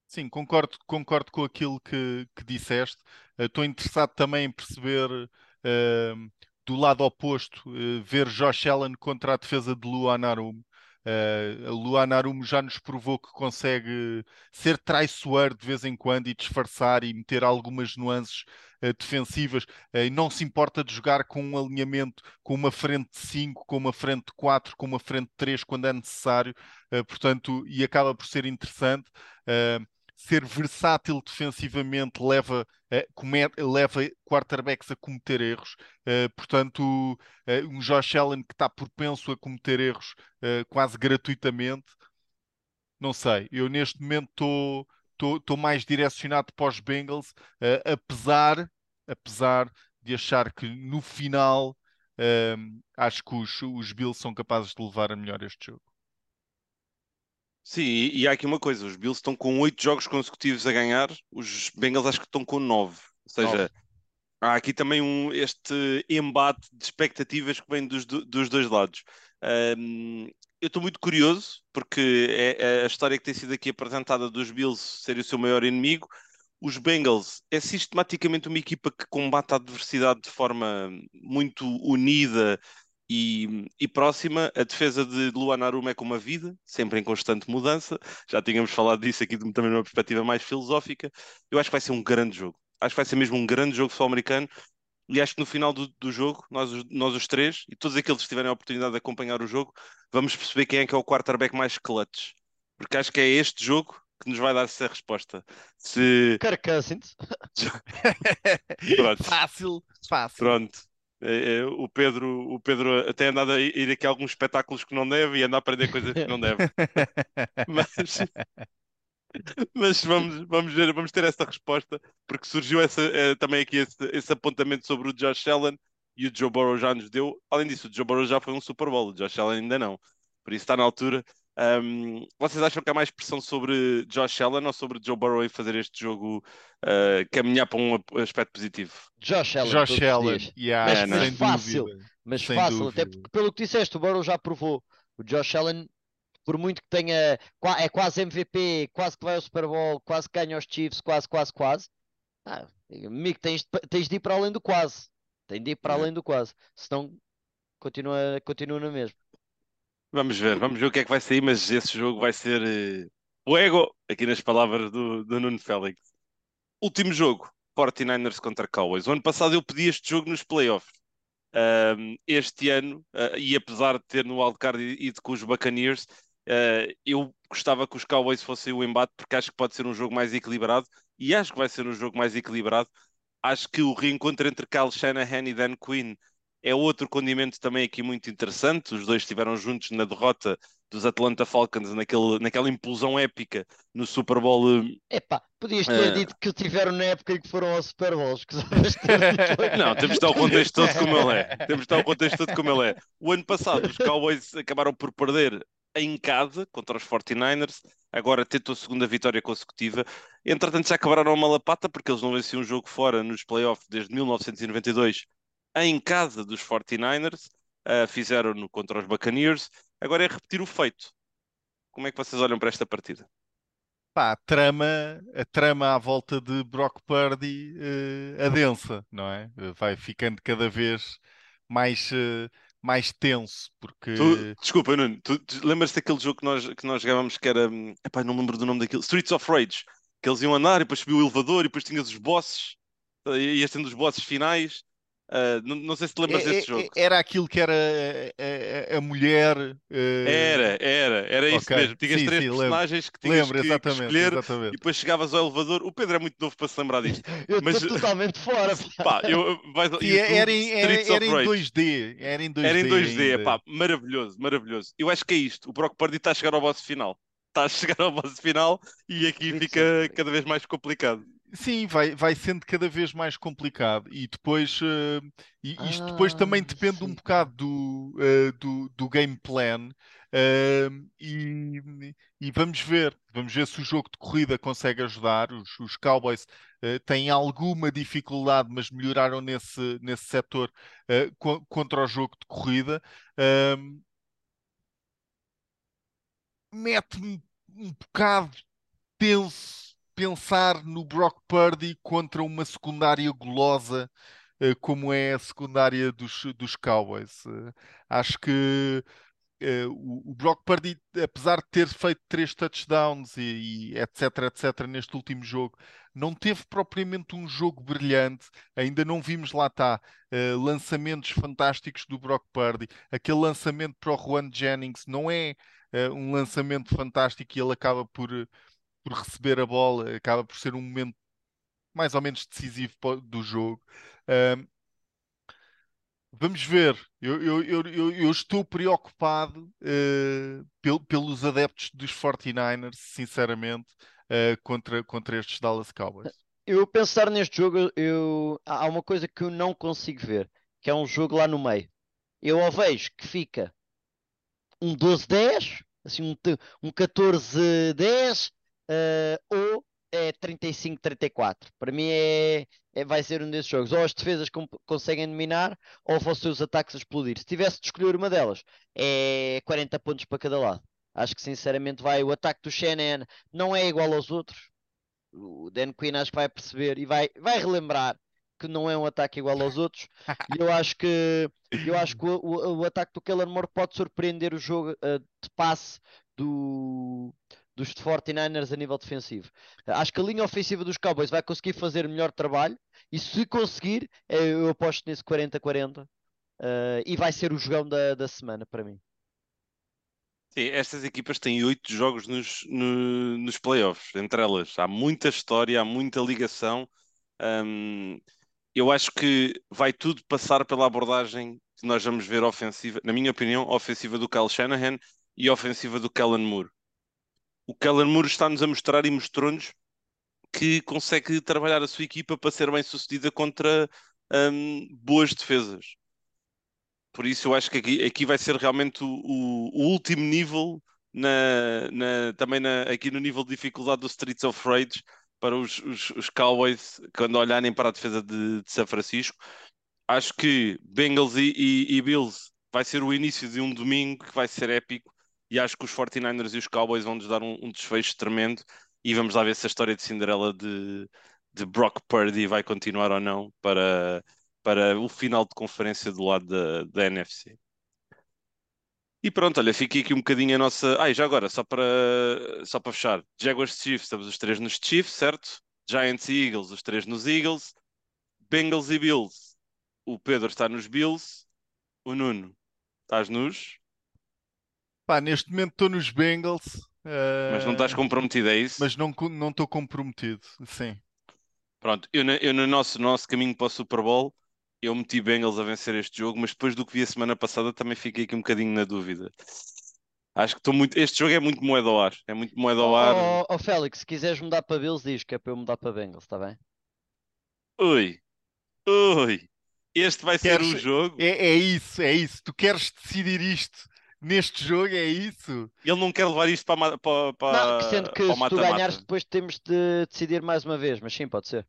Sim, concordo, concordo com aquilo que, que disseste. Estou uh, interessado também em perceber uh, do lado oposto, uh, ver Josh Allen contra a defesa de Luan Arum. Uh, Luan Arum já nos provou que consegue ser traiçoeiro de vez em quando e disfarçar e meter algumas nuances uh, defensivas. Uh, e não se importa de jogar com um alinhamento com uma frente de 5, com uma frente de 4, com uma frente de 3 quando é necessário, portanto, e acaba por ser interessante ser versátil defensivamente leva, uh, leva quarterbacks a cometer erros. Uh, portanto, uh, um Josh Allen que está propenso a cometer erros quase gratuitamente. Não sei, eu neste momento estou mais direcionado para os Bengals, apesar, apesar de achar que no final acho que os, os Bills são capazes de levar a melhor este jogo. Sim, e, e há aqui uma coisa: os Bills estão com oito jogos consecutivos a ganhar, os Bengals acho que estão com nove. Ou seja, nove. há aqui também um, este embate de expectativas que vem dos, dos dois lados. Um, eu estou muito curioso, porque é, é, a história que tem sido aqui apresentada dos Bills ser o seu maior inimigo. Os Bengals é sistematicamente uma equipa que combate a adversidade de forma muito unida e, e, próxima, a defesa de Luan Aruma é como a vida, sempre em constante mudança. Já tínhamos falado disso aqui também numa perspectiva mais filosófica. Eu acho que vai ser um grande jogo. Acho que vai ser mesmo um grande jogo sul-americano. E acho que no final do, do jogo, nós, nós os três, e todos aqueles que tiverem a oportunidade de acompanhar o jogo, vamos perceber quem é que é o quarterback mais clutch. Porque acho que é este jogo que nos vai dar essa resposta. Se... Kirk Cousins. fácil, fácil. Pronto. É, é, o Pedro, o Pedro até anda a ir aqui a alguns espetáculos que não deve e anda a aprender coisas que não deve. mas, mas vamos, vamos ver, vamos ter essa resposta, porque surgiu essa, é, também aqui esse, esse, apontamento sobre o Josh Allen e o Joe Burrow já nos deu. Além disso, o Joe Burrow já foi um Super Bowl, o Josh Allen ainda não. Por isso está na altura. Um, vocês acham que há mais pressão sobre Josh Allen ou sobre Joe Burrow em fazer este jogo uh, caminhar para um aspecto positivo? Josh Allen. Josh Allen, yeah, mas, é, mas fácil, mas sem fácil, dúvida. até porque pelo que disseste, o Burrow já provou. O Josh Allen, por muito que tenha, é quase MVP, quase que vai ao Super Bowl, quase que ganha os Chiefs, quase, quase, quase. Ah, amigo, tens, tens de ir para além do quase. Tem de ir para além do quase. Senão continua, continua na mesma. Vamos ver, vamos ver o que é que vai sair, mas esse jogo vai ser uh, o ego, aqui nas palavras do, do Nuno Félix. Último jogo, 49ers contra Cowboys. O ano passado eu pedi este jogo nos playoffs. Um, este ano, uh, e apesar de ter no wildcard ido com os Buccaneers, uh, eu gostava que os Cowboys fossem o embate, porque acho que pode ser um jogo mais equilibrado, e acho que vai ser um jogo mais equilibrado. Acho que o reencontro entre Kyle Shanahan e Dan Quinn é outro condimento também aqui muito interessante. Os dois estiveram juntos na derrota dos Atlanta Falcons naquele, naquela implosão épica no Super Bowl. Eh, Epá, podias ter uh... dito que tiveram na época em que foram ao Super Bowl. Não, temos de estar o contexto todo como ele é. Temos de estar o contexto todo como ele é. O ano passado os Cowboys acabaram por perder em casa contra os 49ers. Agora tentou a segunda vitória consecutiva. Entretanto, já acabaram uma lapata porque eles não venciam um jogo fora nos playoffs desde 1992 em casa dos 49ers, uh, fizeram-no contra os Buccaneers, agora é repetir o feito. Como é que vocês olham para esta partida? Pá, a trama, a trama à volta de Brock Purdy uh, adensa, não é? Vai ficando cada vez mais, uh, mais tenso, porque... Tu, desculpa, Nuno, tu, tu lembras daquele jogo que nós, que nós jogávamos que era... Epá, não lembro do nome daquilo. Streets of Rage. Que eles iam andar e depois subiu o elevador e depois tinhas os bosses. Ias tendo os bosses finais Uh, não, não, sei se te lembras é, desse é, jogo. Era aquilo que era a, a, a mulher. Uh... Era, era, era isso okay. mesmo. Tinhas sim, três sim, personagens que tinhas lembro, que, exatamente, que escolher exatamente. e depois chegavas ao elevador. O Pedro é muito novo para se lembrar disto. eu estou mas... totalmente fora. Pá, eu, vai, sim, era, em, era, era em 2D. Era em 2D. Era em 2D, pá, maravilhoso, maravilhoso. Eu acho que é isto. O Brock Purdy está a chegar ao boss final. Está a chegar ao boss final e aqui fica cada vez mais complicado. Sim, vai, vai sendo cada vez mais complicado e depois uh, e isto ah, depois também depende sim. um bocado do, uh, do, do, game plan uh, e, e, vamos ver, vamos ver se o jogo de corrida consegue ajudar. Os, os Cowboys têm alguma dificuldade, mas melhoraram nesse, nesse setor co contra o jogo de corrida. Mete-me um bocado tenso pensar no Brock Purdy contra uma secundária golosa uh, como é a secundária dos, dos Cowboys. Uh, acho que uh, o, o, Brock Purdy, apesar de ter feito três touchdowns e, e, etc, etc, neste último jogo, não teve propriamente um jogo brilhante. Ainda não vimos lá está lançamentos fantásticos do Brock Purdy. Aquele lançamento para o Juan Jennings não é um lançamento fantástico e ele acaba por por receber a bola, acaba por ser um momento mais ou menos decisivo do jogo. Um, vamos ver, eu, eu, eu, eu estou preocupado uh, pel, pelos adeptos dos 49ers, sinceramente, uh, contra, contra estes Dallas Cowboys. Eu pensar neste jogo, eu, há uma coisa que eu não consigo ver, que é um jogo lá no meio. Eu ao vejo que fica um 12-10, assim um, um 14-10, uh, ou é 35-34. Para mim é, é, vai ser um desses jogos. Ou as defesas conseguem dominar, ou ser os ataques a explodir. Se tivesse de escolher uma delas, é 40 pontos para cada lado. Acho que sinceramente vai. O ataque do Shannon não é igual aos outros. O Dan Quinn acho que vai perceber e vai, vai relembrar que não é um ataque igual aos outros. E eu acho que eu acho que o, o, o ataque do Kellen Moore pode surpreender o jogo uh, de passe do, dos 49ers a nível defensivo. Acho que a linha ofensiva dos Cowboys vai conseguir fazer melhor trabalho e se conseguir, eh, eu aposto nesse 40-40 uh, eh, e vai ser o jogão da, da semana para mim. Sim, estas equipas têm oito jogos nos, no, nos playoffs, entre elas. Há muita história, há muita ligação. Um, eu acho que vai tudo passar pela abordagem que nós vamos ver ofensiva, na minha opinião, ofensiva do Kyle Shanahan e ofensiva do Kellen Moore o Kellen Moore está-nos a mostrar e mostrou-nos que consegue trabalhar a sua equipa para ser bem sucedida contra um, boas defesas. Por isso eu acho que aqui, aqui vai ser realmente o, o, o último nível na, na, também na, aqui no nível de dificuldade do Streets of Rage para os, os, os Cowboys quando olharem para a defesa de, de São Francisco. Acho que Bengals e, e, e Bills vai ser o início de um domingo que vai ser épico e acho que os 49ers e os Cowboys vão nos dar um, um desfecho tremendo e vamos lá ver se a história de Cinderela de, de Brock Purdy vai continuar ou não para, para o final de conferência do lado da, da NFC. E pronto, olha, fiquei aqui um bocadinho a nossa. Ah, e já agora, só para, só para fechar: Jaguars Chiefs, estamos os três nos Chiefs, certo? Giants e Eagles, os três nos Eagles. Bengals e Bills, o Pedro está nos Bills. O Nuno, estás nos? Pá, neste momento estou nos Bengals. Uh... Mas não estás comprometido, é isso? Mas não estou comprometido, sim. Pronto, eu, eu no nosso, nosso caminho para o Super Bowl, eu meti Bengals a vencer este jogo, mas depois do que vi a semana passada também fiquei aqui um bocadinho na dúvida. Acho que estou muito. Este jogo é muito moeda ao ar. É muito moeda ao ar. Oh, oh, Félix, se quiseres mudar para Bills, diz que é para eu mudar para Bengals, está bem? Ui, ui. Este vai ser o jogo. É, é isso, é isso. Tu queres decidir isto neste jogo, é isso? Ele não quer levar isto para, para, para Não, sendo que se tu ganhares depois temos de decidir mais uma vez, mas sim, pode ser.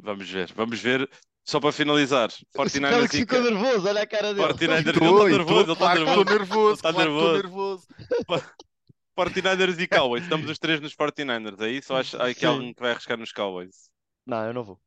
Vamos ver, vamos ver. só para finalizar, O 49ers Félix e ficou nervoso, olha a cara dele. 49ers ele Estou, está nervoso, ele está claro que nervoso. estou nervoso, Está claro que estou nervoso. nervoso. 49ers e Cowboys, estamos os três nos 49ers, é isso? Ou acho, há aqui alguém que vai arriscar nos Cowboys? Não, eu não vou.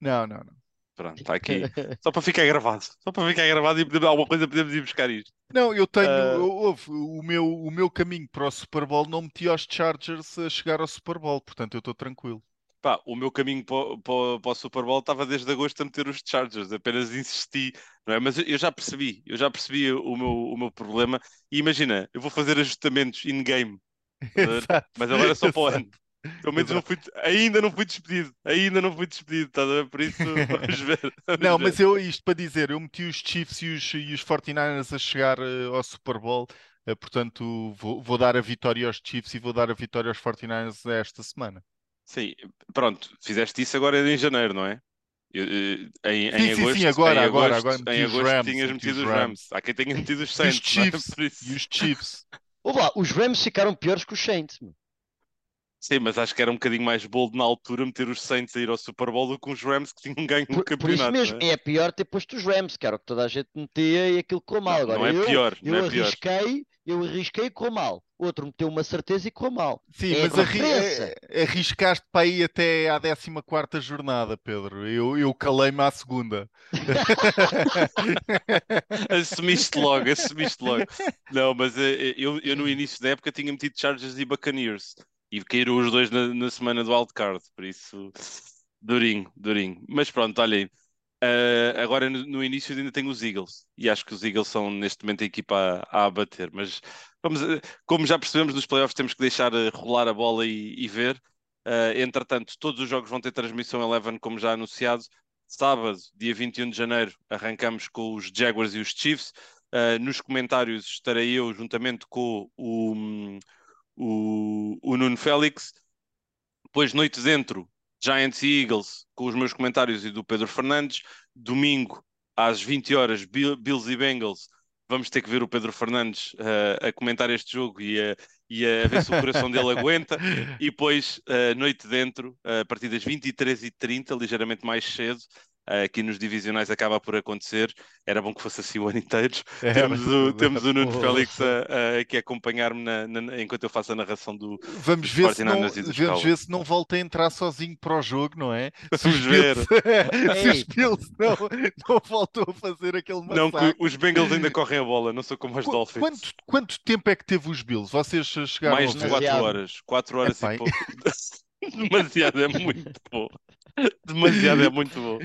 Não, não, não. Pronto, está aqui. Só para ficar gravado. Só para ficar gravado e podemos, alguma coisa podemos ir buscar isto. Não, eu tenho. Ah. houve, o, meu, o meu caminho para o Super Bowl não metia os Chargers a chegar ao Super Bowl, portanto eu estou tranquilo. Pá, o meu caminho para, o- para, para o Super Bowl estava desde agosto a meter os Chargers, apenas insisti, não é? Mas eu, já percebi, eu já percebi o meu, o meu problema. E imagina, eu vou fazer ajustamentos in-game, mas agora é só para o ano. Pelo menos não fui, ainda não fui despedido, ainda não fui despedido, estás a ver? Por isso, vamos ver. vamos Não, ver. mas eu, isto para dizer, eu meti os Chiefs e os, e os 49ers a chegar eh, ao Super Bowl, eh, portanto vou, vou dar a vitória aos Chiefs e vou dar a vitória aos 49ers esta semana. Sim, pronto, fizeste isso agora em janeiro, não é? Eu, eh, em, Sim, em sim, sim, agosto, agora, em agora, agosto, agora em os agosto Rams, tinhas meti metido os os Rams. Rams. Há quem tenha metido os E os Saints, não é? Chiefs, Por isso- e os Chiefs. Os Rams ficaram piores que os Saints. meu. Sim, mas acho que era um bocadinho mais bold na altura meter os Saints a ir ao Super Bowl do que os Rams que tinham ganho no Por, por isso campeonato. mesmo, não é? é pior ter posto os Rams, que era o que toda a gente metia e aquilo correu mal. Não, Agora, não é eu, pior, não eu é pior. arrisquei, eu arrisquei e correu mal. Outro meteu uma certeza e correu mal. Sim, É mas arri diferença. eh, arriscaste para ir até à 14 jornada, Pedro. Eu, eu calei-me à segunda. Assumiste logo, assumiste logo. Não, mas eh, eu, eu no início da época tinha metido Chargers e Buccaneers e caíram os dois na, na semana do wildcard, por isso durinho, durinho. Mas pronto, olhem. eh, agora no, no início ainda tenho os Eagles e acho que os Eagles são neste momento a equipa a, a abater, mas vamos, como já percebemos nos playoffs, temos que deixar eh, rolar a bola e, e ver. Eh, entretanto, todos os jogos vão ter transmissão Eleven, como já anunciado. Sábado, dia 21 de janeiro, arrancamos com os Jaguars e os Chiefs. Uh, nos comentários estarei eu juntamente com o, o, o Nuno Félix. Depois, noite dentro, Giants e Eagles, com os meus comentários e do Pedro Fernandes. Domingo, às 20 horas, Bill- Bills e Bengals. Vamos ter que ver o Pedro Fernandes uh, a comentar este jogo e a, e a ver se o coração dele aguenta. E depois, uh, noite dentro, uh, a partir das 23h30, ligeiramente mais cedo, uh, aqui nos divisionais acaba por acontecer. Era bom que fosse assim o ano inteiro. Era Temos o, temos o Nuno Porra. Félix a, a, aqui a acompanhar-me na- na- enquanto eu faço a narração do. Vamos ver, se não, 49ers dos vamos ver se não volta a entrar sozinho para o jogo, não é? Vamos os ver. Bills, se os. Bills não, não voltou a fazer aquele Não, massacre. que os Bengals ainda correm a bola, não sou como os Qu- Dolphins. Quanto, quanto tempo é que teve os Bills? Vocês chegaram Mais de ver? 4 Demasiado. horas. 4 horas Epá, e pouco. Demasiado é muito bom. Demasiado é muito bom.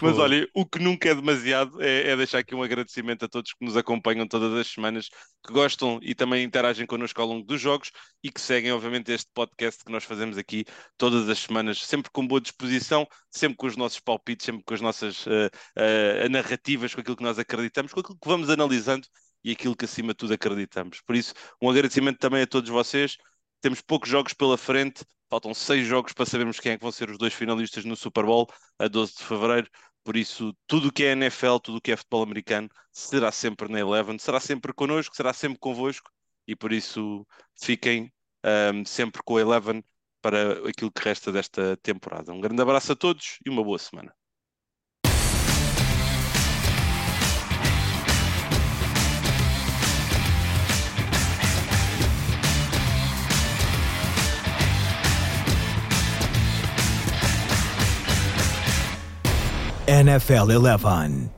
Mas Pô. olha, o que nunca é demasiado é, é deixar aqui um agradecimento a todos que nos acompanham todas as semanas, que gostam e também interagem connosco ao longo dos jogos e que seguem, obviamente, este podcast que nós fazemos aqui todas as semanas, sempre com boa disposição, sempre com os nossos palpites, sempre com as nossas eh, eh, narrativas, com aquilo que nós acreditamos, com aquilo que vamos analisando e aquilo que acima de tudo acreditamos. Por isso, um agradecimento também a todos vocês. Temos poucos jogos pela frente, faltam seis jogos para sabermos quem é que vão ser os dois finalistas no Super Bowl a 12 de fevereiro. Por isso, tudo o que é NFL, tudo o que é futebol americano, será sempre na Eleven, será sempre connosco, será sempre convosco. E por isso, fiquem ahm, sempre com a Eleven para aquilo que resta desta temporada. Um grande abraço a todos e uma boa semana. NFL 11.